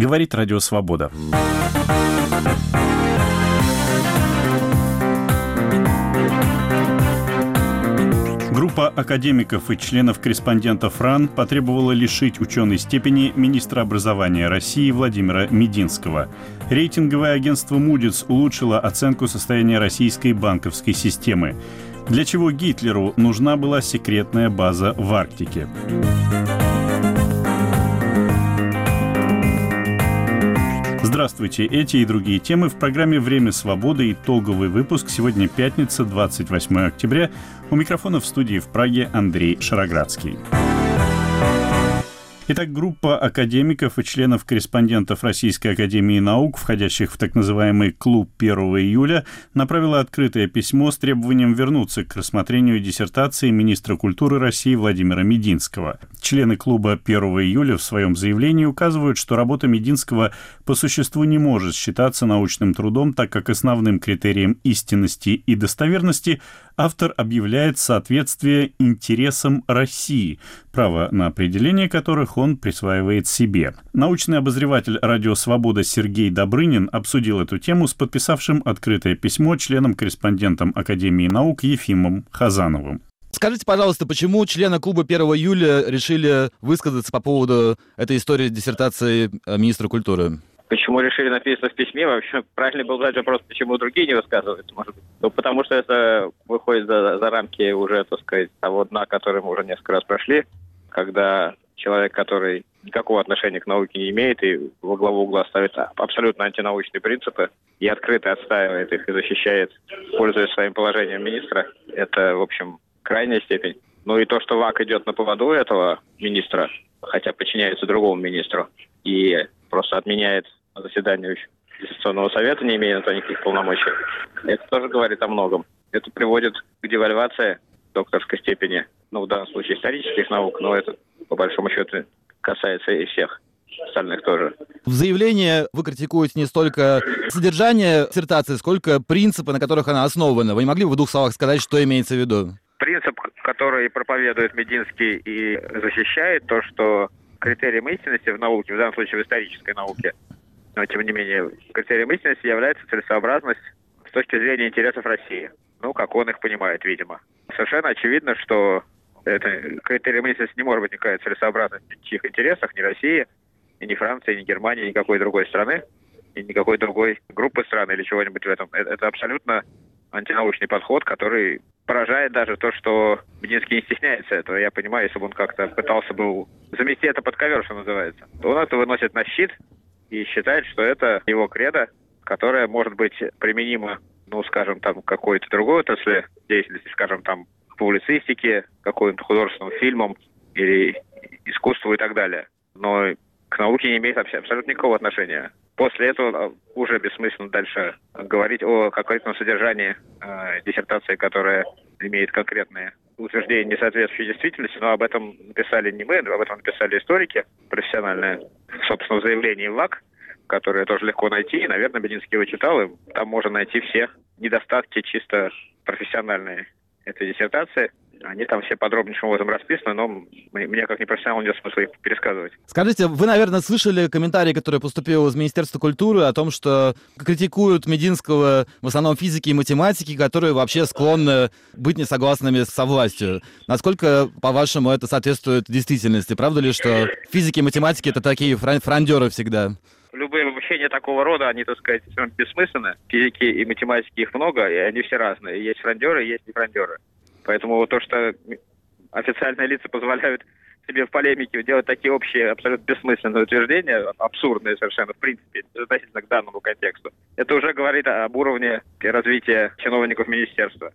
Говорит Радио Свобода. Группа академиков и членов-корреспондентов РАН потребовала лишить ученой степени министра образования России Владимира Мединского. Рейтинговое агентство «Мудиц» улучшило оценку состояния российской банковской системы. Для чего Гитлеру нужна была секретная база в Арктике? Здравствуйте. Эти и другие темы в программе «Время свободы». Итоговый выпуск. Сегодня пятница, 28 октября. У микрофона в студии в Праге Андрей Шароградский. Итак, группа академиков и членов-корреспондентов Российской Академии Наук, входящих в так называемый «Клуб 1 июля», направила открытое письмо с требованием вернуться к рассмотрению диссертации министра культуры России Владимира Мединского. Члены клуба 1 июля в своем заявлении указывают, что работа Мединского по существу не может считаться научным трудом, так как основным критерием истинности и достоверности автор объявляет соответствие интересам России, право на определение которых он присваивает себе. Научный обозреватель «Радио Свобода» Сергей Добрынин обсудил эту тему с подписавшим открытое письмо членом-корреспондентом Академии наук Ефимом Хазановым. Скажите, пожалуйста, почему члены клуба 1 июля решили высказаться по поводу этой истории диссертации э, министра культуры? Почему решили написать в письме? Вообще, правильно был задать вопрос, почему другие не высказываются, может быть. Ну, потому что это выходит за, за рамки уже, так сказать, того дна, который мы уже несколько раз прошли, когда человек, который никакого отношения к науке не имеет и во главу угла ставит абсолютно антинаучные принципы и открыто отстаивает их и защищает, пользуясь своим положением министра, это, в общем, крайняя степень. Ну и то, что ВАК идет на поводу этого министра, хотя подчиняется другому министру, и просто отменяет заседанию Конституционного совета, не имея на то никаких полномочий. Это тоже говорит о многом. Это приводит к девальвации докторской степени, ну, в данном случае исторических наук, но это, по большому счету, касается и всех остальных тоже. В заявлении вы критикуете не столько содержание диссертации, сколько принципы, на которых она основана. Вы не могли бы в двух словах сказать, что имеется в виду? Принцип, который проповедует Мединский и защищает, то, что критерием истинности в науке, в данном случае в исторической науке, но тем не менее критерием истинности является целесообразность с точки зрения интересов России. Ну, как он их понимает, видимо. Совершенно очевидно, что это критерием истинности не может быть никакая целесообразность в чьих интересах, ни России, и ни Франции, ни Германии, никакой другой страны, и никакой другой группы стран или чего-нибудь в этом. Это, это абсолютно антинаучный подход, который поражает даже то, что Мединский не стесняется этого. Я понимаю, если бы он как-то пытался бы замести это под ковер, что называется, то он это выносит на щит и считает, что это его кредо, которое может быть применимо, ну, скажем, там, какой-то другой отрасли деятельности, скажем, там, публицистике, какой-то художественным фильмам или искусству и так далее. Но к науке не имеет абсолютно никакого отношения. После этого а, уже бессмысленно дальше говорить о конкретном содержании э, диссертации, которая имеет конкретные утверждения, не соответствующие действительности, но об этом написали не мы, об этом написали историки профессиональные, собственно, в заявлении ВАК, которое тоже легко найти, и, наверное, Бединский его читал, и там можно найти все недостатки чисто профессиональные этой диссертации. Они там все подробнейшим образом расписаны, но мне как непрофессионалу нет смысла их пересказывать. Скажите, вы, наверное, слышали комментарий, который поступил из Министерства культуры о том, что критикуют Мединского в основном физики и математики, которые вообще склонны быть несогласными со властью. Насколько, по-вашему, это соответствует действительности? Правда ли, что физики и математики — это такие фран франдеры всегда? любые обучения такого рода, они, так сказать, бессмысленны. Физики и математики их много, и они все разные. Есть франдеры, есть не франдеры. Поэтому то, что официальные лица позволяют себе в полемике делать такие общие, абсолютно бессмысленные утверждения, абсурдные совершенно, в принципе, относительно к данному контексту, это уже говорит об уровне развития чиновников министерства.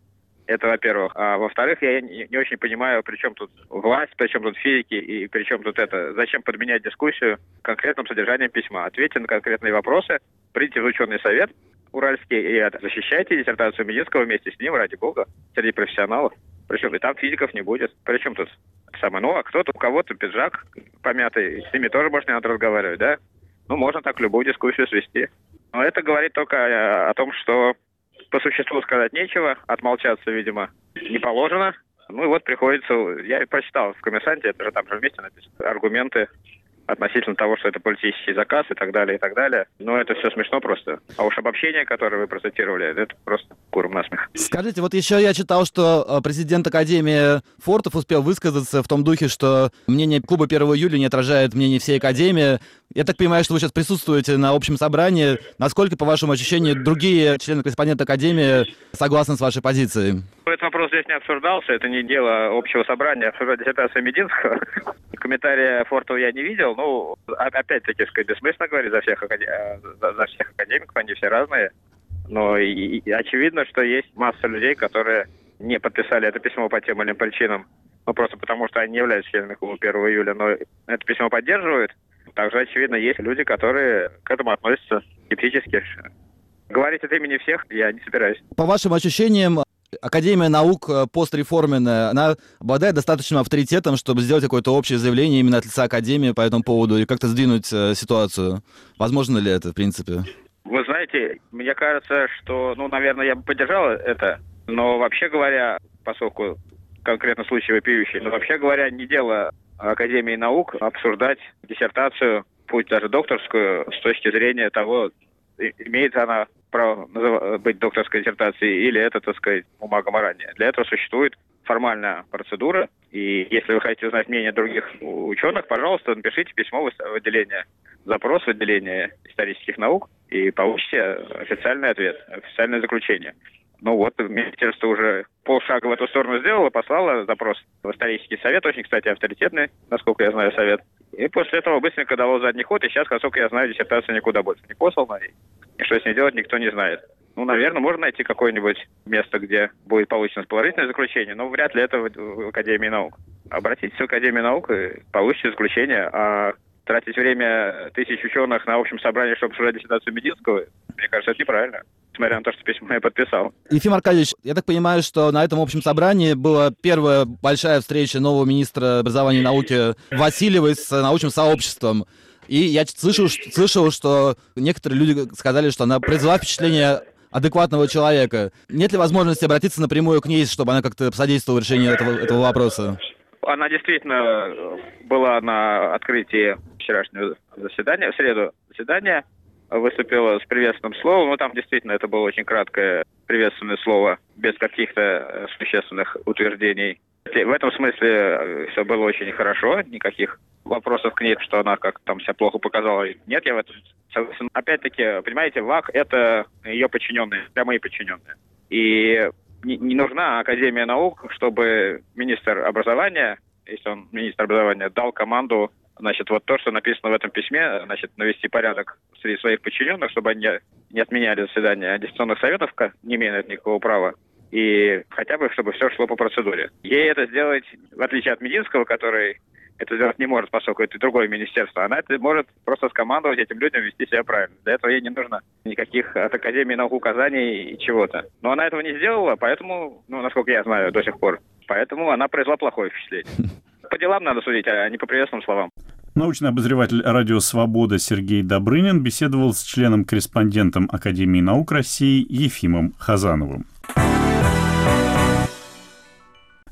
Это во-первых. А во-вторых, я не, не очень понимаю, при чем тут власть, при чем тут физики и при чем тут это. Зачем подменять дискуссию конкретным содержанием письма? Ответьте на конкретные вопросы, придите в ученый совет уральский и защищайте диссертацию Мединского вместе с ним, ради бога, среди профессионалов. Причем и там физиков не будет. Причем тут самое, ну, а кто-то, у кого-то пиджак помятый, с ними тоже можно не надо разговаривать, да? Ну, можно так любую дискуссию свести. Но это говорит только о, о том, что по существу сказать нечего, отмолчаться, видимо, не положено. Ну и вот приходится, я прочитал в «Коммерсанте», это же там же вместе написано, аргументы относительно того, что это политический заказ и так далее, и так далее. Но это все смешно просто. А уж обобщение, которое вы процитировали, это просто куром насмех. Скажите, вот еще я читал, что э, президент Академии Фортов успел высказаться в том духе, что мнение клуба 1 июля не отражает мнение всей Академии. Я так понимаю, что вы сейчас присутствуете на общем собрании. Насколько, по вашему ощущению, другие члены-корреспонденты Академии согласны с вашей позицией? Этот вопрос здесь не обсуждался. Это не дело общего собрания. Обсуждать диссертацию Мединского. Комментария Фортова я не видел. Ну, опять-таки, сказать, бессмысленно говорить за всех. Э, за всех академиков. Они все разные. Но и, и очевидно, что есть масса людей, которые не подписали это письмо по тем или иным причинам. Ну, просто потому, что они являются членами клуба 1 июля, но это письмо поддерживают. Также, очевидно, есть люди, которые к этому относятся скептически. Говорить от имени всех я не собираюсь. По вашим ощущениям, Академия наук э, постреформенная, она обладает достаточным авторитетом, чтобы сделать какое-то общее заявление именно от лица Академии по этому поводу и как-то сдвинуть э, ситуацию. Возможно ли это, в принципе? Вы знаете, мне кажется, что, ну, наверное, я бы поддержал это, но вообще говоря, поскольку конкретно случай вопиющий, но вообще говоря, не дело Академии наук обсуждать диссертацию, пусть даже докторскую, с точки зрения того, имеет она право быть докторской диссертацией или это, так сказать, бумага морания. Для этого существует формальная процедура, и если вы хотите узнать мнение других ученых, пожалуйста, напишите письмо в отделение, запрос в отделение исторических наук, и получите официальный ответ, официальное заключение. Ну вот, министерство уже полшага в эту сторону сделало, послало запрос в исторический совет, очень, кстати, авторитетный, насколько я знаю, совет. И после этого быстренько дало задний ход, и сейчас, насколько я знаю, диссертация никуда больше не послана, и, что с ней делать никто не знает. Ну, наверное, можно найти какое-нибудь место, где будет получено положительное заключение, но вряд ли это в, Академии наук. Обратитесь в Академию наук и получите заключение, а тратить время тысяч ученых на общем собрании, чтобы обсуждать диссертацию Мединского, мне кажется, это неправильно несмотря на то, что письмо я подписал. Ефим Аркадьевич, я так понимаю, что на этом общем собрании была первая большая встреча нового министра образования и науки Васильевой с научным сообществом. И я слышал, слышал, что некоторые люди сказали, что она произвела впечатление адекватного человека. Нет ли возможности обратиться напрямую к ней, чтобы она как-то содействовала решению этого, этого вопроса? Она действительно была на открытии вчерашнего заседания, в среду заседания, выступила с приветственным словом. Ну, там действительно это было очень краткое приветственное слово, без каких-то э, существенных утверждений. В этом смысле э, все было очень хорошо, никаких вопросов к ней, что она как там себя плохо показала. Нет, я в этом согласен. Опять-таки, понимаете, ВАК — это ее подчиненные, прямые подчиненные. И не, не нужна Академия наук, чтобы министр образования, если он министр образования, дал команду значит, вот то, что написано в этом письме, значит, навести порядок среди своих подчиненных, чтобы они не отменяли заседания дистанционных советов, не имеют никакого права, и хотя бы, чтобы все шло по процедуре. Ей это сделать, в отличие от Мединского, который это сделать не может, поскольку это другое министерство. Она это может просто скомандовать этим людям вести себя правильно. Для этого ей не нужно никаких от Академии наук указаний и чего-то. Но она этого не сделала, поэтому, ну, насколько я знаю до сих пор, поэтому она произвела плохое впечатление. По делам надо судить, а не по приветственным словам. Научный обозреватель радио «Свобода» Сергей Добрынин беседовал с членом-корреспондентом Академии наук России Ефимом Хазановым.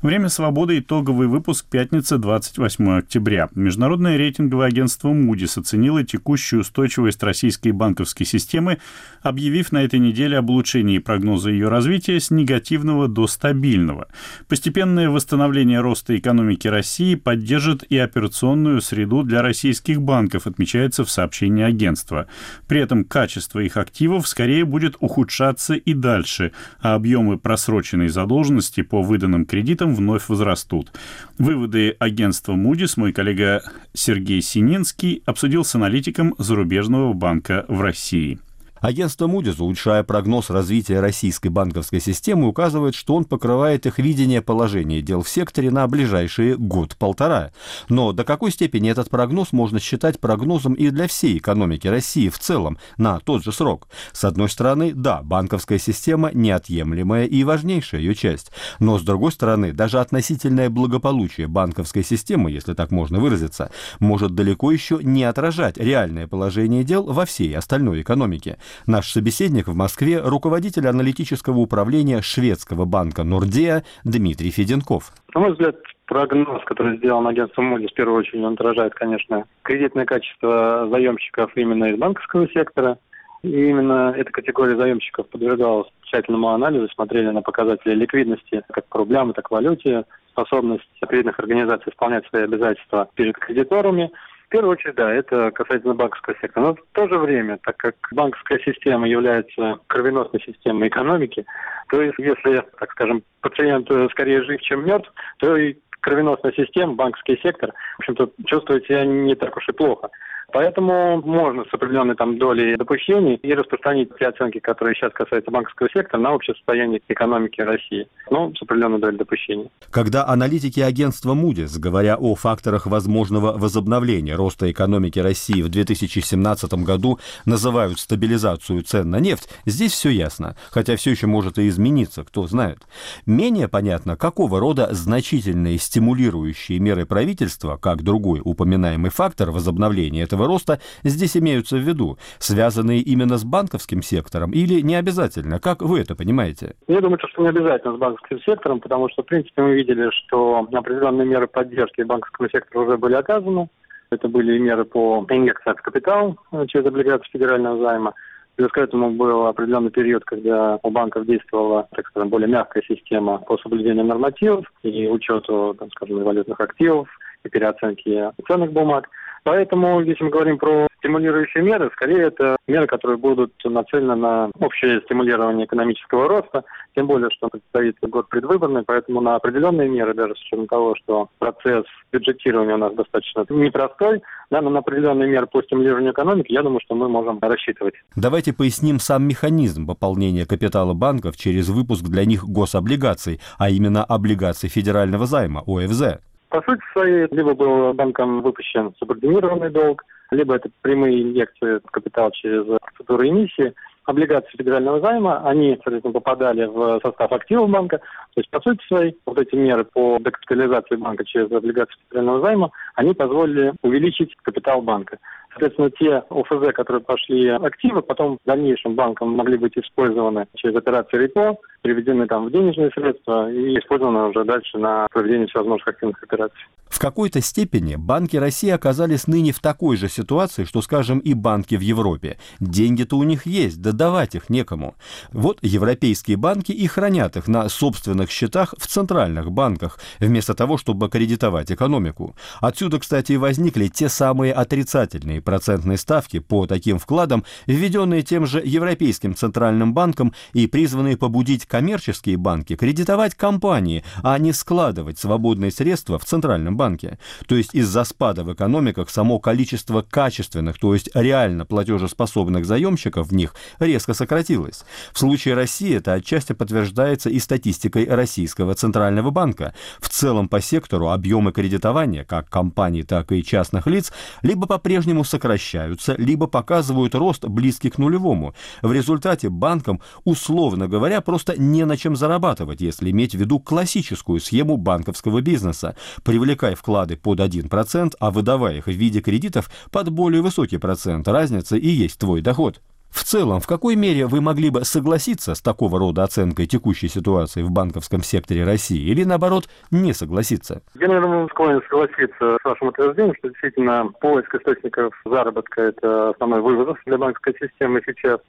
Время свободы. Итоговый выпуск. Пятница, 28 октября. Международное рейтинговое агентство Moody's оценило текущую устойчивость российской банковской системы, объявив на этой неделе об улучшении прогноза ее развития с негативного до стабильного. Постепенное восстановление роста экономики России поддержит и операционную среду для российских банков, отмечается в сообщении агентства. При этом качество их активов скорее будет ухудшаться и дальше, а объемы просроченной задолженности по выданным кредитам вновь возрастут. Выводы агентства Moody's мой коллега Сергей Сининский обсудил с аналитиком зарубежного банка в России. Агентство Moody's, улучшая прогноз развития российской банковской системы, указывает, что он покрывает их видение положения дел в секторе на ближайшие год-полтора. Но до какой степени этот прогноз можно считать прогнозом и для всей экономики России в целом на тот же срок? С одной стороны, да, банковская система неотъемлемая и важнейшая ее часть. Но с другой стороны, даже относительное благополучие банковской системы, если так можно выразиться, может далеко еще не отражать реальное положение дел во всей остальной экономике. Наш собеседник в Москве – руководитель аналитического управления шведского банка «Нордея» Дмитрий Феденков. На мой взгляд, прогноз, который сделан агентством Moody's, в первую очередь, он отражает, конечно, кредитное качество заемщиков именно из банковского сектора. И именно эта категория заемщиков подвергалась тщательному анализу, смотрели на показатели ликвидности как по рублям, так и валюте, способность кредитных организаций исполнять свои обязательства перед кредиторами. Первую очередь, да, это касательно банковского сектора. Но в то же время, так как банковская система является кровеносной системой экономики, то есть если, так скажем, пациент скорее жив, чем мертв, то и кровеносная система, банковский сектор, в общем-то, чувствует себя не так уж и плохо. Поэтому можно с определенной там долей допущений и распространить те оценки, которые сейчас касаются банковского сектора, на общее состояние экономики России. Ну, с определенной долей допущений. Когда аналитики агентства Moody's, говоря о факторах возможного возобновления роста экономики России в 2017 году, называют стабилизацию цен на нефть, здесь все ясно, хотя все еще может и измениться, кто знает. Менее понятно, какого рода значительные стимулирующие меры правительства, как другой упоминаемый фактор возобновления этого экономического роста здесь имеются в виду, связанные именно с банковским сектором или не обязательно? Как вы это понимаете? Я думаю, что не обязательно с банковским сектором, потому что, в принципе, мы видели, что определенные меры поддержки банковскому сектору уже были оказаны. Это были меры по инъекции в капитал через облигации федерального займа. Плюс к этому был определенный период, когда у банков действовала, так скажем, более мягкая система по соблюдению нормативов и учету, там, скажем, валютных активов и переоценки ценных бумаг. Поэтому, если мы говорим про стимулирующие меры, скорее это меры, которые будут нацелены на общее стимулирование экономического роста, тем более, что предстоит год предвыборный, поэтому на определенные меры, даже с учетом того, что процесс бюджетирования у нас достаточно непростой, да, но на определенные меры по стимулированию экономики, я думаю, что мы можем рассчитывать. Давайте поясним сам механизм пополнения капитала банков через выпуск для них гособлигаций, а именно облигаций федерального займа, ОФЗ. По сути своей, либо был банком выпущен субординированный долг, либо это прямые инъекции в капитал через процедуру эмиссии. Облигации федерального займа, они, соответственно, попадали в состав активов банка. То есть, по сути своей, вот эти меры по декапитализации банка через облигации федерального займа, они позволили увеличить капитал банка. Соответственно, те ОФЗ, которые пошли активы, потом в дальнейшем банком могли быть использованы через операции репо, приведены там в денежные средства и использованы уже дальше на проведение всевозможных активных операций. В какой-то степени банки России оказались ныне в такой же ситуации, что, скажем, и банки в Европе. Деньги-то у них есть, да давать их некому. Вот европейские банки и хранят их на собственных счетах в центральных банках, вместо того, чтобы кредитовать экономику. Отсюда, кстати, и возникли те самые отрицательные процентные ставки по таким вкладам, введенные тем же Европейским Центральным банком и призванные побудить коммерческие банки кредитовать компании, а не складывать свободные средства в Центральном банке. То есть из-за спада в экономиках само количество качественных, то есть реально платежеспособных заемщиков в них резко сократилось. В случае России это отчасти подтверждается и статистикой Российского Центрального банка. В целом по сектору объемы кредитования как компаний, так и частных лиц либо по-прежнему сокращаются, либо показывают рост близкий к нулевому. В результате банкам, условно говоря, просто не на чем зарабатывать, если иметь в виду классическую схему банковского бизнеса. Привлекай вклады под 1%, а выдавая их в виде кредитов под более высокий процент. Разница и есть твой доход. В целом, в какой мере вы могли бы согласиться с такого рода оценкой текущей ситуации в банковском секторе России или, наоборот, не согласиться? Я, наверное, склонен согласиться с вашим утверждением, что действительно поиск источников заработка – это основной вывод для банковской системы сейчас.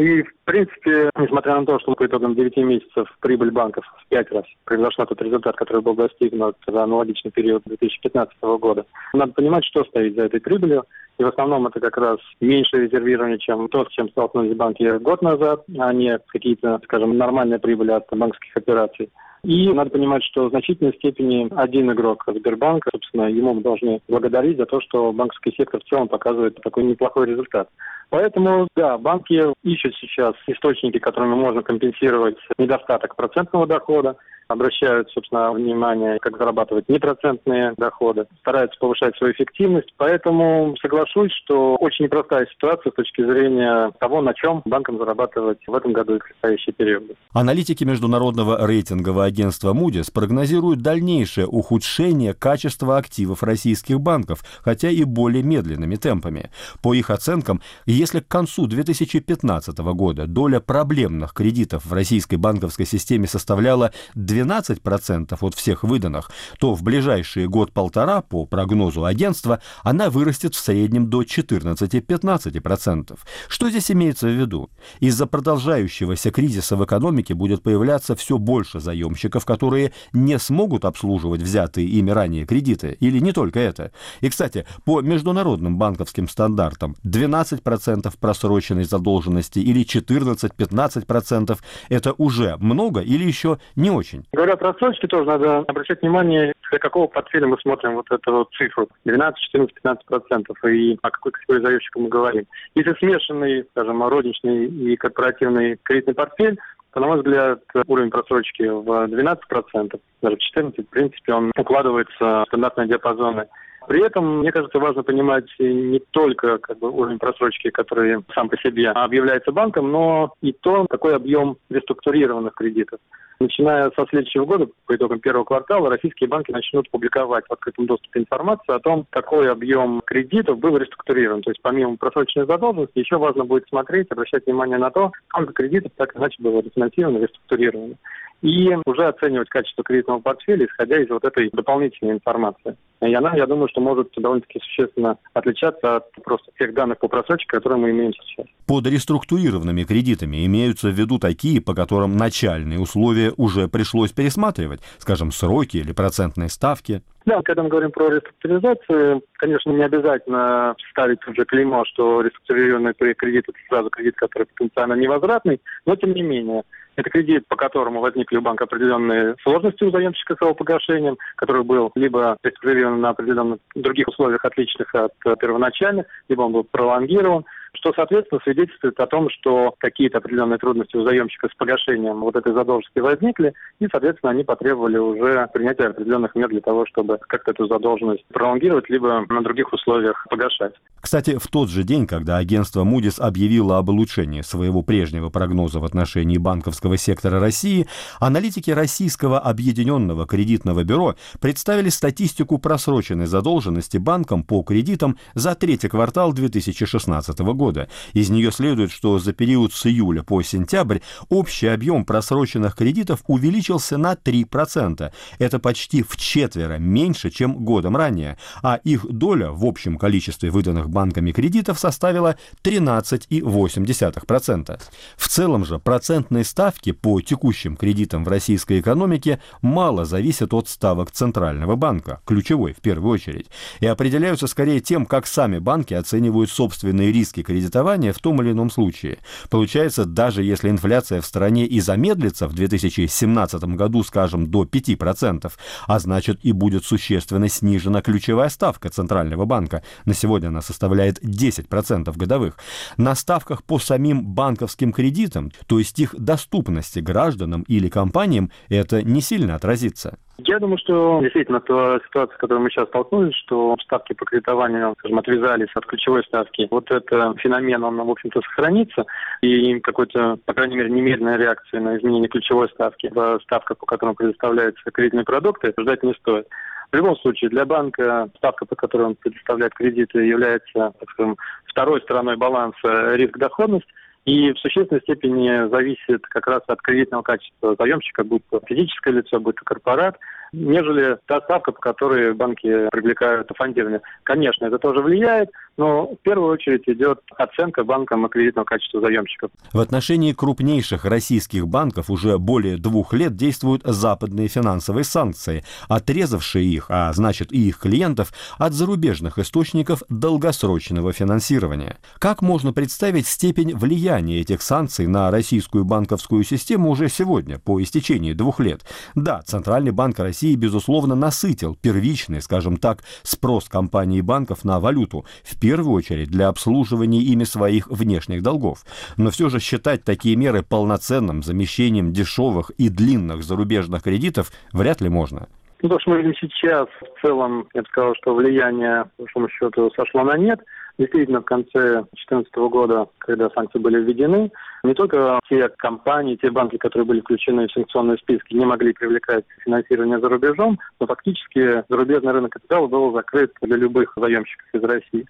И, в принципе, несмотря на то, что по итогам 9 месяцев прибыль банков в 5 раз превзошла тот результат, который был достигнут за аналогичный период 2015 года, надо понимать, что стоит за этой прибылью. И в основном это как раз меньше резервирование, чем то, с чем столкнулись банки год назад, а не какие-то, скажем, нормальные прибыли от банковских операций. И надо понимать, что в значительной степени один игрок Сбербанка, собственно, ему мы должны благодарить за то, что банковский сектор в целом показывает такой неплохой результат. Поэтому, да, банки ищут сейчас источники, которыми можно компенсировать недостаток процентного дохода, обращают, собственно, внимание, как зарабатывать непроцентные доходы, стараются повышать свою эффективность. Поэтому соглашусь, что очень непростая ситуация с точки зрения того, на чем банкам зарабатывать в этом году и в предстоящие периоды. Аналитики международного рейтингового агентства Moody's прогнозируют дальнейшее ухудшение качества активов российских банков, хотя и более медленными темпами. По их оценкам, если к концу 2015 года доля проблемных кредитов в российской банковской системе составляла 12 12% от всех выданных, то в ближайшие год-полтора, по прогнозу агентства, она вырастет в среднем до 14-15%. Что здесь имеется в виду? Из-за продолжающегося кризиса в экономике будет появляться все больше заемщиков, которые не смогут обслуживать взятые ими ранее кредиты. Или не только это. И, кстати, по международным банковским стандартам 12% просроченной задолженности или 14-15% это уже много или еще не очень? Говоря про рассрочки, тоже надо обращать внимание, для какого портфеля мы смотрим вот эту вот цифру. 12, 14, 15 процентов. И о какой категории заемщика мы говорим. Если смешанный, скажем, розничный и корпоративный кредитный портфель, то, на мой взгляд, уровень просрочки в 12%, даже в 14%, в принципе, он укладывается в стандартные диапазоны. При этом, мне кажется, важно понимать не только как бы, уровень просрочки, который сам по себе объявляется банком, но и то, какой объем реструктурированных кредитов. Начиная со следующего года, по итогам первого квартала, российские банки начнут публиковать в открытом доступе информацию о том, какой объем кредитов был реструктурирован. То есть помимо просроченной задолженности, еще важно будет смотреть, обращать внимание на то, сколько кредитов так иначе было рефинансировано, реструктурировано и уже оценивать качество кредитного портфеля, исходя из вот этой дополнительной информации. И она, я думаю, что может довольно-таки существенно отличаться от просто тех данных по просрочке, которые мы имеем сейчас. Под реструктурированными кредитами имеются в виду такие, по которым начальные условия уже пришлось пересматривать, скажем, сроки или процентные ставки. Да, когда мы говорим про реструктуризацию, конечно, не обязательно ставить уже клеймо, что реструктурированный кредит – это сразу кредит, который потенциально невозвратный, но тем не менее – это кредит, по которому возникли у банка определенные сложности у заемщика с его погашением, который был либо реструктурирован на определенных других условиях, отличных от первоначальных, либо он был пролонгирован что, соответственно, свидетельствует о том, что какие-то определенные трудности у заемщика с погашением вот этой задолженности возникли, и, соответственно, они потребовали уже принятия определенных мер для того, чтобы как-то эту задолженность пролонгировать, либо на других условиях погашать. Кстати, в тот же день, когда агентство Moody's объявило об улучшении своего прежнего прогноза в отношении банковского сектора России, аналитики Российского объединенного кредитного бюро представили статистику просроченной задолженности банкам по кредитам за третий квартал 2016 года года. Из нее следует, что за период с июля по сентябрь общий объем просроченных кредитов увеличился на 3%. Это почти в четверо меньше, чем годом ранее, а их доля в общем количестве выданных банками кредитов составила 13,8%. В целом же процентные ставки по текущим кредитам в российской экономике мало зависят от ставок Центрального банка, ключевой в первую очередь, и определяются скорее тем, как сами банки оценивают собственные риски кредитования в том или ином случае. Получается, даже если инфляция в стране и замедлится в 2017 году, скажем, до 5%, а значит и будет существенно снижена ключевая ставка Центрального банка, на сегодня она составляет 10% годовых, на ставках по самим банковским кредитам, то есть их доступности гражданам или компаниям, это не сильно отразится. Я думаю, что действительно та ситуация, с которой мы сейчас столкнулись, что ставки по кредитованию, скажем, отвязались от ключевой ставки, вот это феномен, он, в общем-то, сохранится, и какой-то, по крайней мере, немедленной реакции на изменение ключевой ставки, ставка, по которой предоставляются кредитные продукты, ждать не стоит. В любом случае, для банка ставка, по которой он предоставляет кредиты, является, так скажем, второй стороной баланса риск-доходность, и в существенной степени зависит как раз от кредитного качества заемщика, будь то физическое лицо, будь то корпорат, нежели та ставка, по которой банки привлекают фондирование. Конечно, это тоже влияет, но в первую очередь идет оценка банком кредитного качества заемщиков. В отношении крупнейших российских банков уже более двух лет действуют западные финансовые санкции, отрезавшие их, а значит и их клиентов, от зарубежных источников долгосрочного финансирования. Как можно представить степень влияния этих санкций на российскую банковскую систему уже сегодня, по истечении двух лет? Да, Центральный банк России, безусловно, насытил первичный, скажем так, спрос компаний и банков на валюту, в первую очередь для обслуживания ими своих внешних долгов. Но все же считать такие меры полноценным замещением дешевых и длинных зарубежных кредитов вряд ли можно. Ну, то, что мы видим сейчас, в целом, я бы сказал, что влияние, по большому счету, сошло на нет. Действительно, в конце 2014 года, когда санкции были введены, не только те компании, те банки, которые были включены в санкционные списки, не могли привлекать финансирование за рубежом, но фактически зарубежный рынок капитала был закрыт для любых заемщиков из России.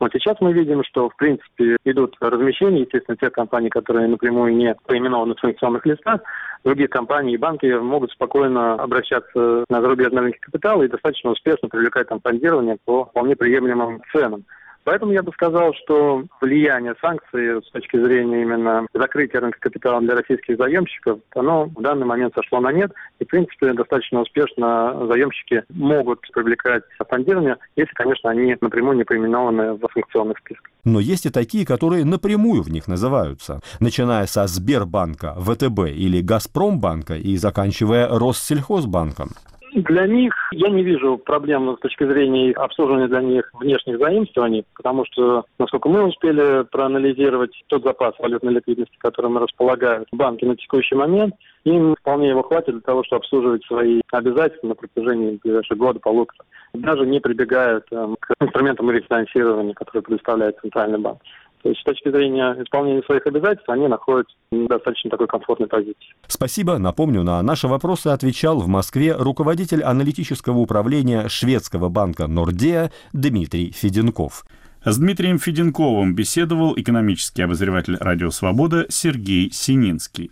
Вот сейчас мы видим, что, в принципе, идут размещения, естественно, тех компаний, которые напрямую не поименованы в санкционных листах, другие компании и банки могут спокойно обращаться на зарубежный рынок капитала и достаточно успешно привлекать там фондирование по вполне приемлемым ценам. Поэтому я бы сказал, что влияние санкций с точки зрения именно закрытия рынка капитала для российских заемщиков, оно в данный момент сошло на нет. И, в принципе, достаточно успешно заемщики могут привлекать фондирование, если, конечно, они напрямую не поименованы в санкционных списках. Но есть и такие, которые напрямую в них называются, начиная со Сбербанка, ВТБ или Газпромбанка и заканчивая Россельхозбанком. Для них я не вижу проблем с точки зрения обслуживания для них внешних заимствований, потому что, насколько мы успели проанализировать тот запас валютной ликвидности, которым располагают банки на текущий момент, им вполне его хватит для того, чтобы обслуживать свои обязательства на протяжении ближайшего года, полутора. Даже не прибегают к инструментам рефинансирования, которые предоставляет Центральный банк. То есть с точки зрения исполнения своих обязательств они находятся в достаточно такой комфортной позиции. Спасибо. Напомню, на наши вопросы отвечал в Москве руководитель аналитического управления шведского банка Нордея Дмитрий Феденков. С Дмитрием Феденковым беседовал экономический обозреватель «Радио Свобода» Сергей Сининский.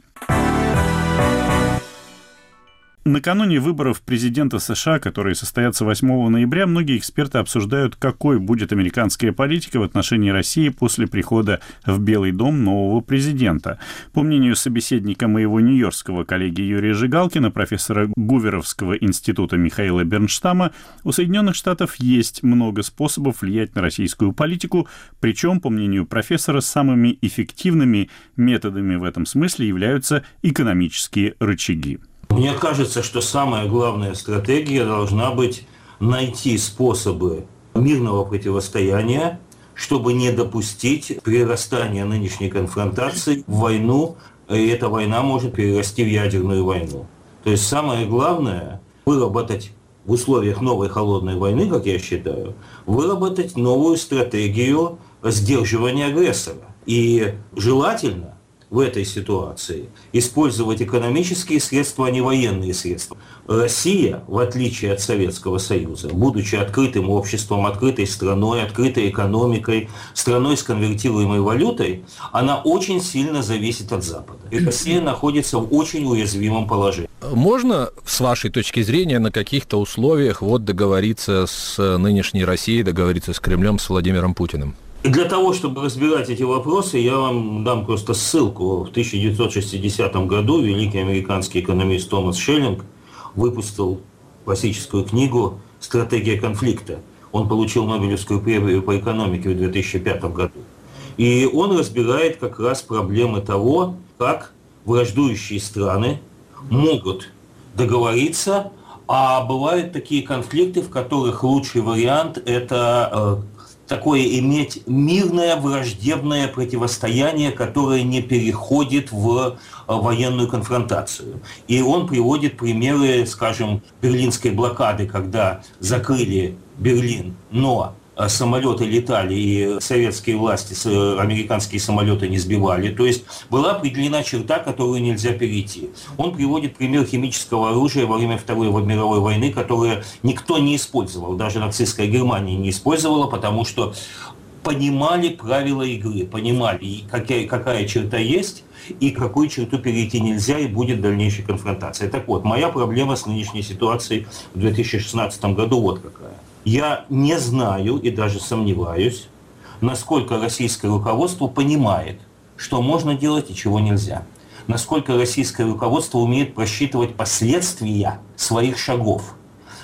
Накануне выборов президента США, которые состоятся 8 ноября, многие эксперты обсуждают, какой будет американская политика в отношении России после прихода в Белый дом нового президента. По мнению собеседника моего нью-йоркского коллеги Юрия Жигалкина, профессора Гуверовского института Михаила Бернштама, у Соединенных Штатов есть много способов влиять на российскую политику, причем, по мнению профессора, самыми эффективными методами в этом смысле являются экономические рычаги. Мне кажется, что самая главная стратегия должна быть найти способы мирного противостояния, чтобы не допустить прирастания нынешней конфронтации в войну, и эта война может перерасти в ядерную войну. То есть самое главное – выработать в условиях новой холодной войны, как я считаю, выработать новую стратегию сдерживания агрессора. И желательно в этой ситуации использовать экономические средства, а не военные средства. Россия, в отличие от Советского Союза, будучи открытым обществом, открытой страной, открытой экономикой, страной с конвертируемой валютой, она очень сильно зависит от Запада. И Россия находится в очень уязвимом положении. Можно, с вашей точки зрения, на каких-то условиях вот договориться с нынешней Россией, договориться с Кремлем, с Владимиром Путиным? Для того, чтобы разбирать эти вопросы, я вам дам просто ссылку. В 1960 году великий американский экономист Томас Шеллинг выпустил классическую книгу «Стратегия конфликта». Он получил Нобелевскую премию по экономике в 2005 году. И он разбирает как раз проблемы того, как враждующие страны могут договориться, а бывают такие конфликты, в которых лучший вариант – это э, такое иметь мирное враждебное противостояние, которое не переходит в э, военную конфронтацию. И он приводит примеры, скажем, берлинской блокады, когда закрыли Берлин, но самолеты летали, и советские власти э, американские самолеты не сбивали. То есть была определена черта, которую нельзя перейти. Он приводит пример химического оружия во время Второй мировой войны, которое никто не использовал, даже нацистская Германия не использовала, потому что понимали правила игры, понимали, какая, какая черта есть, и какую черту перейти нельзя, и будет дальнейшая конфронтация. Так вот, моя проблема с нынешней ситуацией в 2016 году вот какая. Я не знаю и даже сомневаюсь, насколько российское руководство понимает, что можно делать и чего нельзя. Насколько российское руководство умеет просчитывать последствия своих шагов.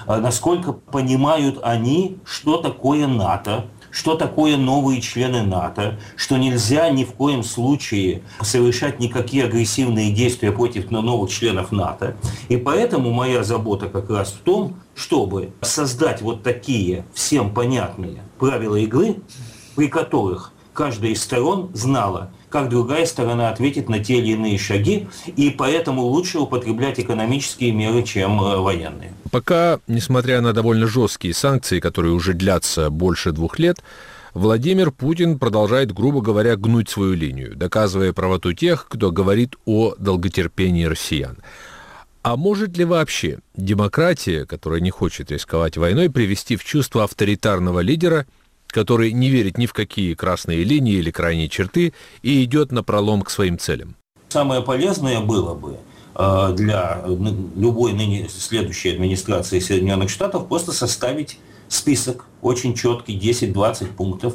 А насколько понимают они, что такое НАТО, что такое новые члены НАТО, что нельзя ни в коем случае совершать никакие агрессивные действия против новых членов НАТО. И поэтому моя забота как раз в том, чтобы создать вот такие всем понятные правила игры, при которых каждая из сторон знала, как другая сторона ответит на те или иные шаги, и поэтому лучше употреблять экономические меры, чем э, военные. Пока, несмотря на довольно жесткие санкции, которые уже длятся больше двух лет, Владимир Путин продолжает, грубо говоря, гнуть свою линию, доказывая правоту тех, кто говорит о долготерпении россиян. А может ли вообще демократия, которая не хочет рисковать войной, привести в чувство авторитарного лидера который не верит ни в какие красные линии или крайние черты и идет на пролом к своим целям? Самое полезное было бы э, для любой ныне следующей администрации Соединенных Штатов просто составить список очень четкий, 10-20 пунктов,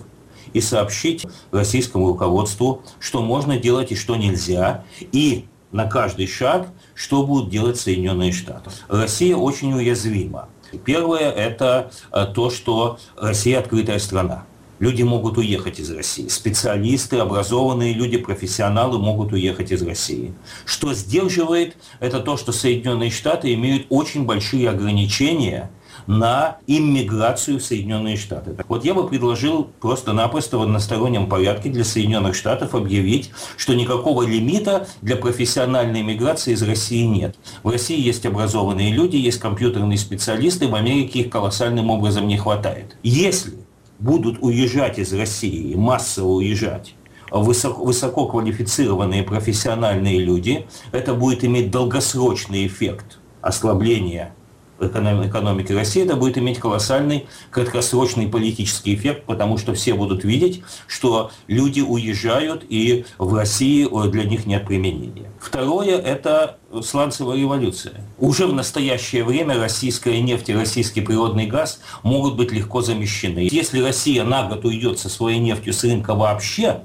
и сообщить российскому руководству, что можно делать и что нельзя, и на каждый шаг, что будут делать Соединенные Штаты. Россия очень уязвима. Первое – это э, то, что Россия открытая страна. Люди могут уехать из России. Специалисты, образованные люди, профессионалы могут уехать из России. Что сдерживает, это то, что Соединенные Штаты имеют очень большие ограничения – на иммиграцию в Соединенные Штаты. Вот я бы предложил просто-напросто в одностороннем порядке для Соединенных Штатов объявить, что никакого лимита для профессиональной иммиграции из России нет. В России есть образованные люди, есть компьютерные специалисты, в Америке их колоссальным образом не хватает. Если будут уезжать из России, массово уезжать, высоко, высококвалифицированные профессиональные люди, это будет иметь долгосрочный эффект ослабления экономики России, это будет иметь колоссальный краткосрочный политический эффект, потому что все будут видеть, что люди уезжают, и в России для них нет применения. Второе – это сланцевая революция. Уже в настоящее время российская нефть и российский природный газ могут быть легко замещены. Если Россия на год уйдет со своей нефтью с рынка вообще,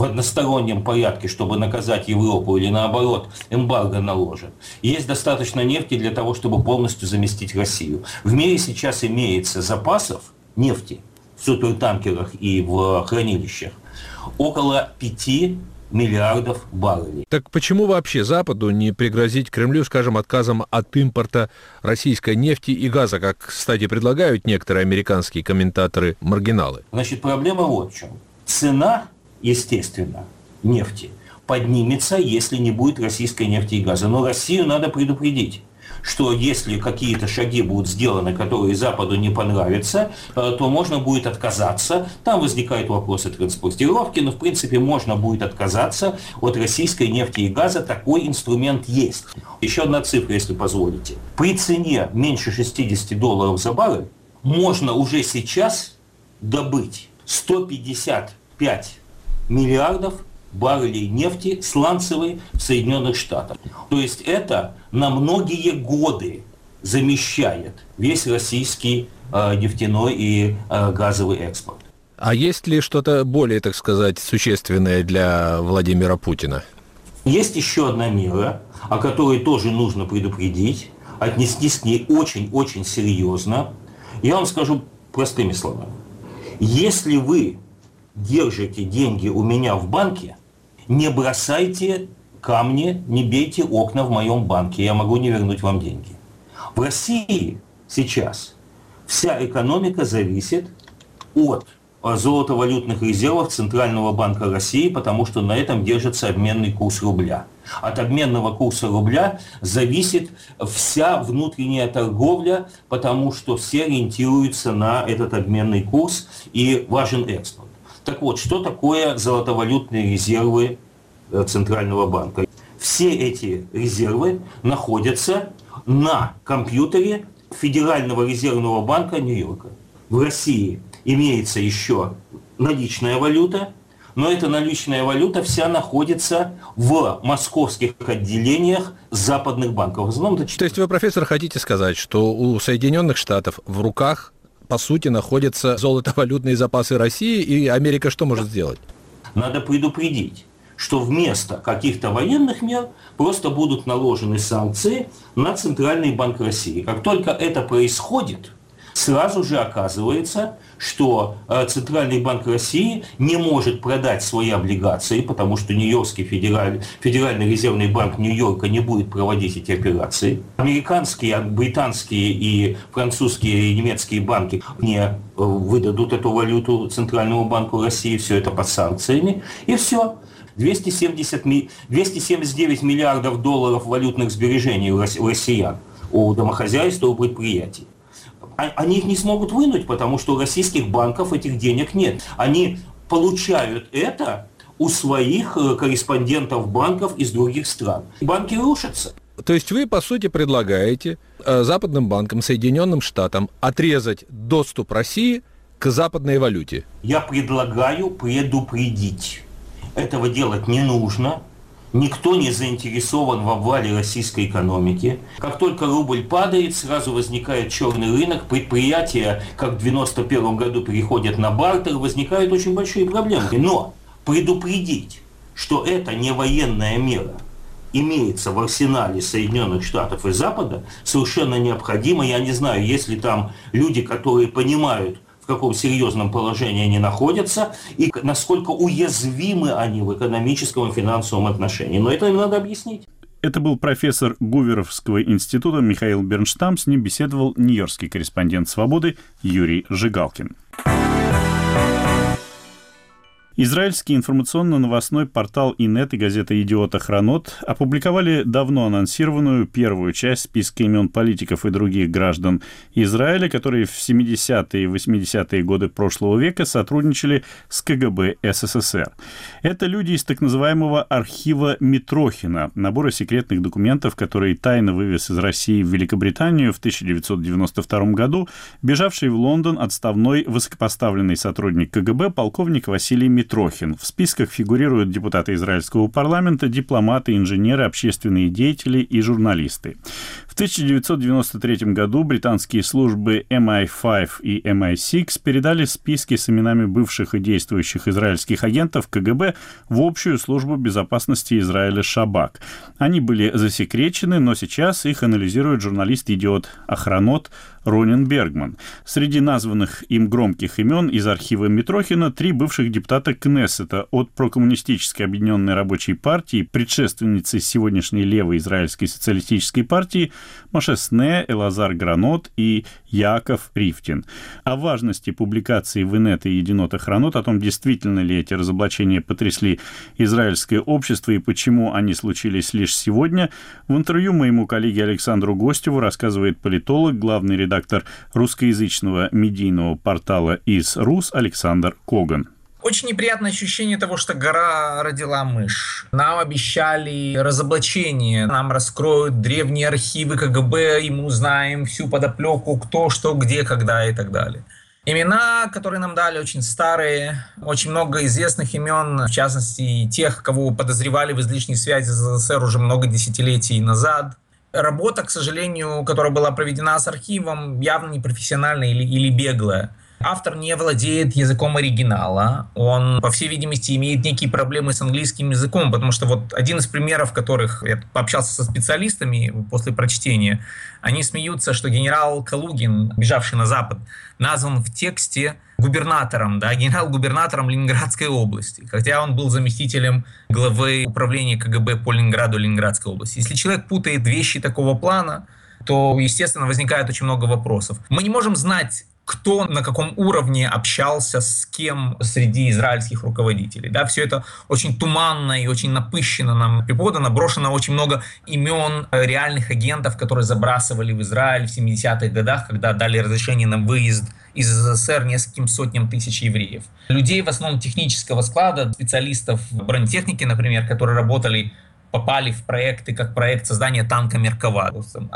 в одностороннем порядке, чтобы наказать Европу или наоборот эмбарго наложен. Есть достаточно нефти для того, чтобы полностью заместить Россию. В мире сейчас имеется запасов нефти в супертанкерах и в хранилищах около 5 миллиардов баррелей. Так почему вообще Западу не пригрозить Кремлю, скажем, отказом от импорта российской нефти и газа, как, кстати, предлагают некоторые американские комментаторы-маргиналы? Значит, проблема вот в чем. Цена естественно, нефти поднимется, если не будет российской нефти и газа. Но Россию надо предупредить что если какие-то шаги будут сделаны, которые Западу не понравятся, э, то можно будет отказаться. Там возникают вопросы транспортировки, но в принципе можно будет отказаться от российской нефти и газа. Такой инструмент есть. Еще одна цифра, если позволите. При цене меньше 60 долларов за баррель можно уже сейчас добыть 155 миллиардов баррелей нефти сланцевой в Соединенных Штатах. То есть это на многие годы замещает весь российский э, нефтяной и э, газовый экспорт. А есть ли что-то более, так сказать, существенное для Владимира Путина? Есть еще одна мера, о которой тоже нужно предупредить, отнестись к ней очень-очень серьезно. Я вам скажу простыми словами. Если вы держите деньги у меня в банке, не бросайте камни, не бейте окна в моем банке, я могу не вернуть вам деньги. В России сейчас вся экономика зависит от золотовалютных резервов Центрального банка России, потому что на этом держится обменный курс рубля. От обменного курса рубля зависит вся внутренняя торговля, потому что все ориентируются на этот обменный курс и важен экспорт. Так вот, что такое золотовалютные резервы э, Центрального банка? Все эти резервы находятся на компьютере Федерального резервного банка Нью-Йорка. В России имеется еще наличная валюта, но эта наличная валюта вся находится в московских отделениях западных банков. В основном, То есть вы, профессор, хотите сказать, что у Соединенных Штатов в руках по сути, находятся золотовалютные запасы России, и Америка что может сделать? Надо предупредить что вместо каких-то военных мер просто будут наложены санкции на Центральный банк России. Как только это происходит, сразу же оказывается, что э, Центральный банк России не может продать свои облигации, потому что Нью-Йоркский федераль, Федеральный резервный банк Нью-Йорка не будет проводить эти операции. Американские, британские и французские и немецкие банки не э, выдадут эту валюту Центральному банку России, все это под санкциями, и все. 270, 279 миллиардов долларов валютных сбережений у россиян, у домохозяйств, у предприятий. А, они их не смогут вынуть, потому что у российских банков этих денег нет. Они получают это у своих э, корреспондентов банков из других стран. Банки рушатся. То есть вы, по сути, предлагаете э, западным банкам, Соединенным Штатам отрезать доступ России к западной валюте. Я предлагаю предупредить. Этого делать не нужно. Никто не заинтересован в обвале российской экономики. Как только рубль падает, сразу возникает черный рынок, предприятия, как в 1991 году, переходят на бартер, возникают очень большие проблемы. Но предупредить, что это не военная мера, имеется в арсенале Соединенных Штатов и Запада, совершенно необходимо. Я не знаю, если там люди, которые понимают, каком серьезном положении они находятся и насколько уязвимы они в экономическом и финансовом отношении. Но это им надо объяснить. Это был профессор Гуверовского института Михаил Бернштам. С ним беседовал нью-йоркский корреспондент «Свободы» Юрий Жигалкин. Израильский информационно-новостной портал Инет и газета «Идиота Хронот» опубликовали давно анонсированную первую часть списка имен политиков и других граждан Израиля, которые в 70-е и 80-е годы прошлого века сотрудничали с КГБ СССР. Это люди из так называемого архива Митрохина, набора секретных документов, который тайно вывез из России в Великобританию в 1992 году, бежавший в Лондон отставной высокопоставленный сотрудник КГБ полковник Василий Митрохин Митрохин. В списках фигурируют депутаты израильского парламента, дипломаты, инженеры, общественные деятели и журналисты. В 1993 году британские службы MI5 и MI6 передали списки с именами бывших и действующих израильских агентов КГБ в общую службу безопасности Израиля Шабак. Они были засекречены, но сейчас их анализирует журналист-идиот Охранот Ронин Бергман. Среди названных им громких имен из архива Митрохина три бывших депутата Кнессета от прокоммунистической объединенной рабочей партии, предшественницы сегодняшней левой израильской социалистической партии Маше Сне, Элазар Гранот и Яков Рифтин. О важности публикации в инет и Единота Хронот, о том, действительно ли эти разоблачения потрясли израильское общество и почему они случились лишь сегодня, в интервью моему коллеге Александру Гостеву рассказывает политолог, главный редактор русскоязычного медийного портала из РУС Александр Коган. Очень неприятное ощущение того, что гора родила мышь. Нам обещали разоблачение, нам раскроют древние архивы КГБ, и мы узнаем всю подоплеку, кто, что, где, когда и так далее. Имена, которые нам дали, очень старые, очень много известных имен, в частности, тех, кого подозревали в излишней связи с СССР уже много десятилетий назад – Работа, к сожалению, которая была проведена с архивом, явно непрофессиональная или, или беглая. Автор не владеет языком оригинала. Он, по всей видимости, имеет некие проблемы с английским языком, потому что вот один из примеров, которых я пообщался со специалистами после прочтения, они смеются, что генерал Калугин, бежавший на Запад, назван в тексте губернатором, да, генерал-губернатором Ленинградской области, хотя он был заместителем главы управления КГБ по Ленинграду Ленинградской области. Если человек путает вещи такого плана, то, естественно, возникает очень много вопросов. Мы не можем знать кто на каком уровне общался с кем среди израильских руководителей. Да, все это очень туманно и очень напыщенно нам преподано. Брошено очень много имен реальных агентов, которые забрасывали в Израиль в 70-х годах, когда дали разрешение на выезд из СССР нескольким сотням тысяч евреев. Людей в основном технического склада, специалистов бронетехники, например, которые работали попали в проекты, как проект создания танка Меркава,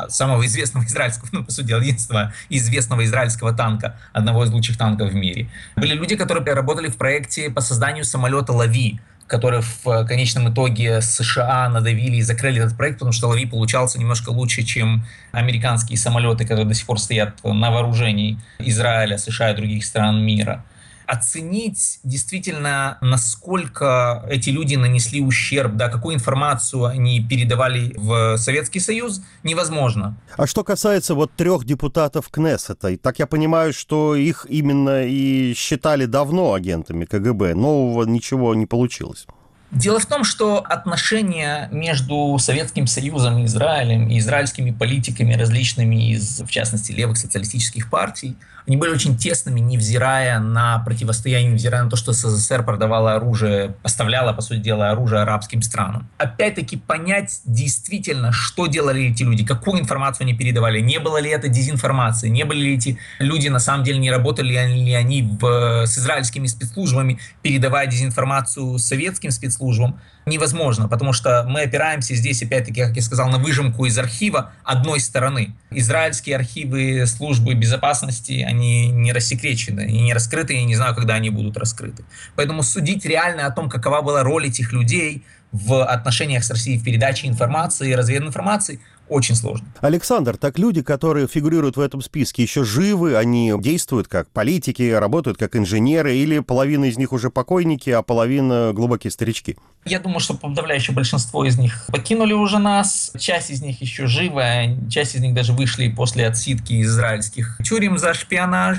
самого известного израильского, ну, по сути единственного известного израильского танка, одного из лучших танков в мире. Были люди, которые работали в проекте по созданию самолета «Лави», который в конечном итоге США надавили и закрыли этот проект, потому что «Лави» получался немножко лучше, чем американские самолеты, которые до сих пор стоят на вооружении Израиля, США и других стран мира оценить действительно, насколько эти люди нанесли ущерб, да, какую информацию они передавали в Советский Союз, невозможно. А что касается вот трех депутатов Кнессета, так я понимаю, что их именно и считали давно агентами КГБ, нового ничего не получилось. Дело в том, что отношения между Советским Союзом и Израилем и израильскими политиками различными из, в частности, левых социалистических партий, они были очень тесными, невзирая на противостояние, невзирая на то, что СССР продавала оружие, поставляла, по сути дела, оружие арабским странам. Опять-таки понять действительно, что делали эти люди, какую информацию они передавали, не было ли это дезинформации, не были ли эти люди на самом деле, не работали ли они в, с израильскими спецслужбами, передавая дезинформацию советским спецслужбам, спецслужбам, невозможно, потому что мы опираемся здесь, опять-таки, как я сказал, на выжимку из архива одной стороны. Израильские архивы службы безопасности, они не рассекречены и не раскрыты, я не знаю, когда они будут раскрыты. Поэтому судить реально о том, какова была роль этих людей в отношениях с Россией в передаче информации и развединформации – очень сложно. Александр, так люди, которые фигурируют в этом списке, еще живы, они действуют как политики, работают как инженеры, или половина из них уже покойники, а половина глубокие старички? Я думаю, что подавляющее большинство из них покинули уже нас, часть из них еще живая, часть из них даже вышли после отсидки из израильских тюрем за шпионаж,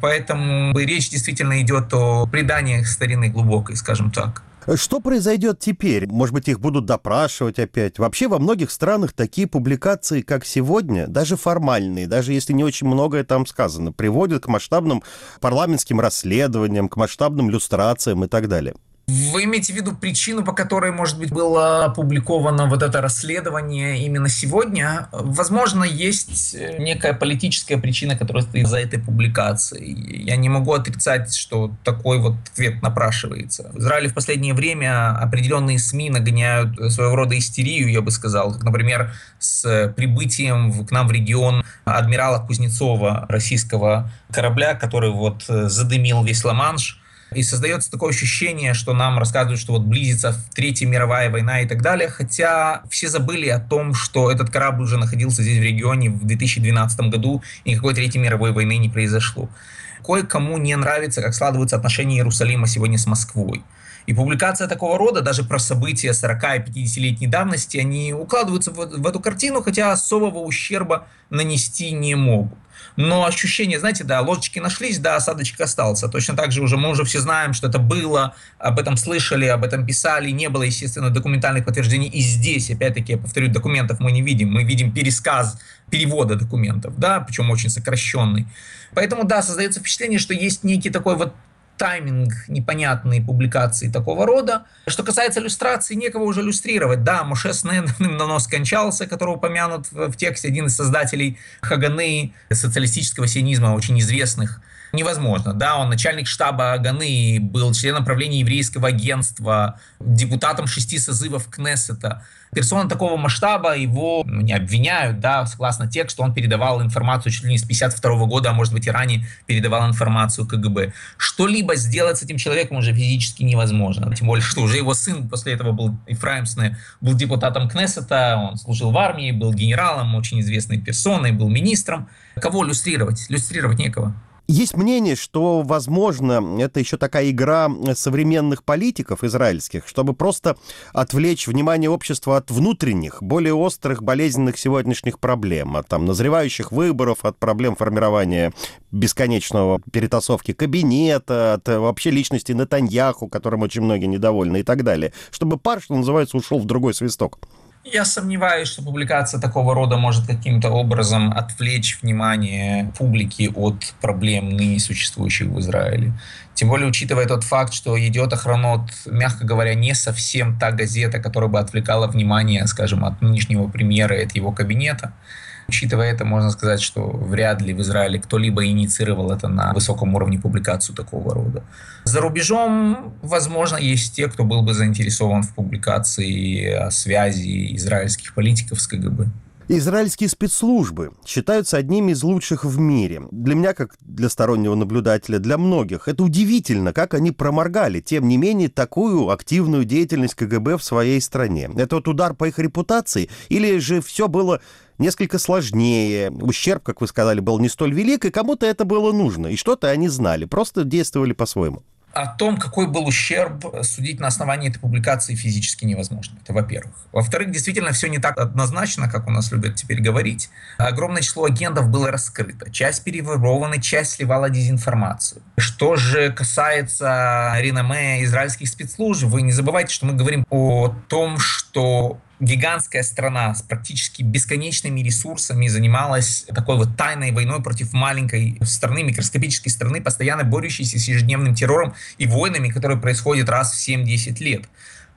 поэтому речь действительно идет о предании старины глубокой, скажем так. Что произойдет теперь? Может быть, их будут допрашивать опять? Вообще во многих странах такие публикации, как сегодня, даже формальные, даже если не очень многое там сказано, приводят к масштабным парламентским расследованиям, к масштабным люстрациям и так далее. Вы имеете в виду причину, по которой, может быть, было опубликовано вот это расследование именно сегодня? Возможно, есть некая политическая причина, которая стоит за этой публикацией. Я не могу отрицать, что такой вот ответ напрашивается. В Израиле в последнее время определенные СМИ нагоняют своего рода истерию, я бы сказал. Как, например, с прибытием к нам в регион адмирала Кузнецова, российского корабля, который вот задымил весь Ла-Манш, и создается такое ощущение, что нам рассказывают, что вот близится Третья мировая война и так далее, хотя все забыли о том, что этот корабль уже находился здесь в регионе в 2012 году, и никакой Третьей мировой войны не произошло. Кое-кому не нравится, как складываются отношения Иерусалима сегодня с Москвой. И публикация такого рода, даже про события 40 и 50-летней давности, они укладываются в, в эту картину, хотя особого ущерба нанести не могут но ощущение, знаете, да, ложечки нашлись, да, осадочек остался. Точно так же уже мы уже все знаем, что это было, об этом слышали, об этом писали, не было, естественно, документальных подтверждений. И здесь, опять-таки, я повторю, документов мы не видим, мы видим пересказ перевода документов, да, причем очень сокращенный. Поэтому, да, создается впечатление, что есть некий такой вот тайминг непонятной публикации такого рода. Что касается иллюстрации, некого уже иллюстрировать. Да, Моше Снен давно скончался, который упомянут в тексте, один из создателей Хаганы, социалистического сионизма, очень известных невозможно. Да, он начальник штаба Аганы, был членом правления еврейского агентства, депутатом шести созывов Кнессета. Персона такого масштаба, его ну, не обвиняют, да, согласно тексту, он передавал информацию чуть ли не с 52 года, а может быть и ранее передавал информацию КГБ. Что-либо сделать с этим человеком уже физически невозможно. Тем более, что уже его сын после этого был, Ефраим Сне, был депутатом Кнессета, он служил в армии, был генералом, очень известной персоной, был министром. Кого иллюстрировать? Иллюстрировать некого. Есть мнение, что, возможно, это еще такая игра современных политиков израильских, чтобы просто отвлечь внимание общества от внутренних, более острых, болезненных сегодняшних проблем, от там, назревающих выборов, от проблем формирования бесконечного перетасовки кабинета, от вообще личности Натаньяху, которым очень многие недовольны и так далее, чтобы пар, что называется, ушел в другой свисток. Я сомневаюсь, что публикация такого рода может каким-то образом отвлечь внимание публики от проблем ныне существующих в Израиле. Тем более, учитывая тот факт, что идет охранот, мягко говоря, не совсем та газета, которая бы отвлекала внимание, скажем, от нынешнего премьера и от его кабинета. Учитывая это, можно сказать, что вряд ли в Израиле кто-либо инициировал это на высоком уровне публикацию такого рода. За рубежом, возможно, есть те, кто был бы заинтересован в публикации о связи израильских политиков с КГБ. Израильские спецслужбы считаются одними из лучших в мире. Для меня, как для стороннего наблюдателя, для многих. Это удивительно, как они проморгали, тем не менее, такую активную деятельность КГБ в своей стране. Это вот удар по их репутации? Или же все было несколько сложнее, ущерб, как вы сказали, был не столь велик, и кому-то это было нужно, и что-то они знали, просто действовали по-своему о том, какой был ущерб, судить на основании этой публикации физически невозможно. Это во-первых. Во-вторых, действительно все не так однозначно, как у нас любят теперь говорить. Огромное число агентов было раскрыто. Часть переворована, часть сливала дезинформацию. Что же касается реноме израильских спецслужб, вы не забывайте, что мы говорим о том, что гигантская страна с практически бесконечными ресурсами занималась такой вот тайной войной против маленькой страны, микроскопической страны, постоянно борющейся с ежедневным террором и войнами, которые происходят раз в 7-10 лет.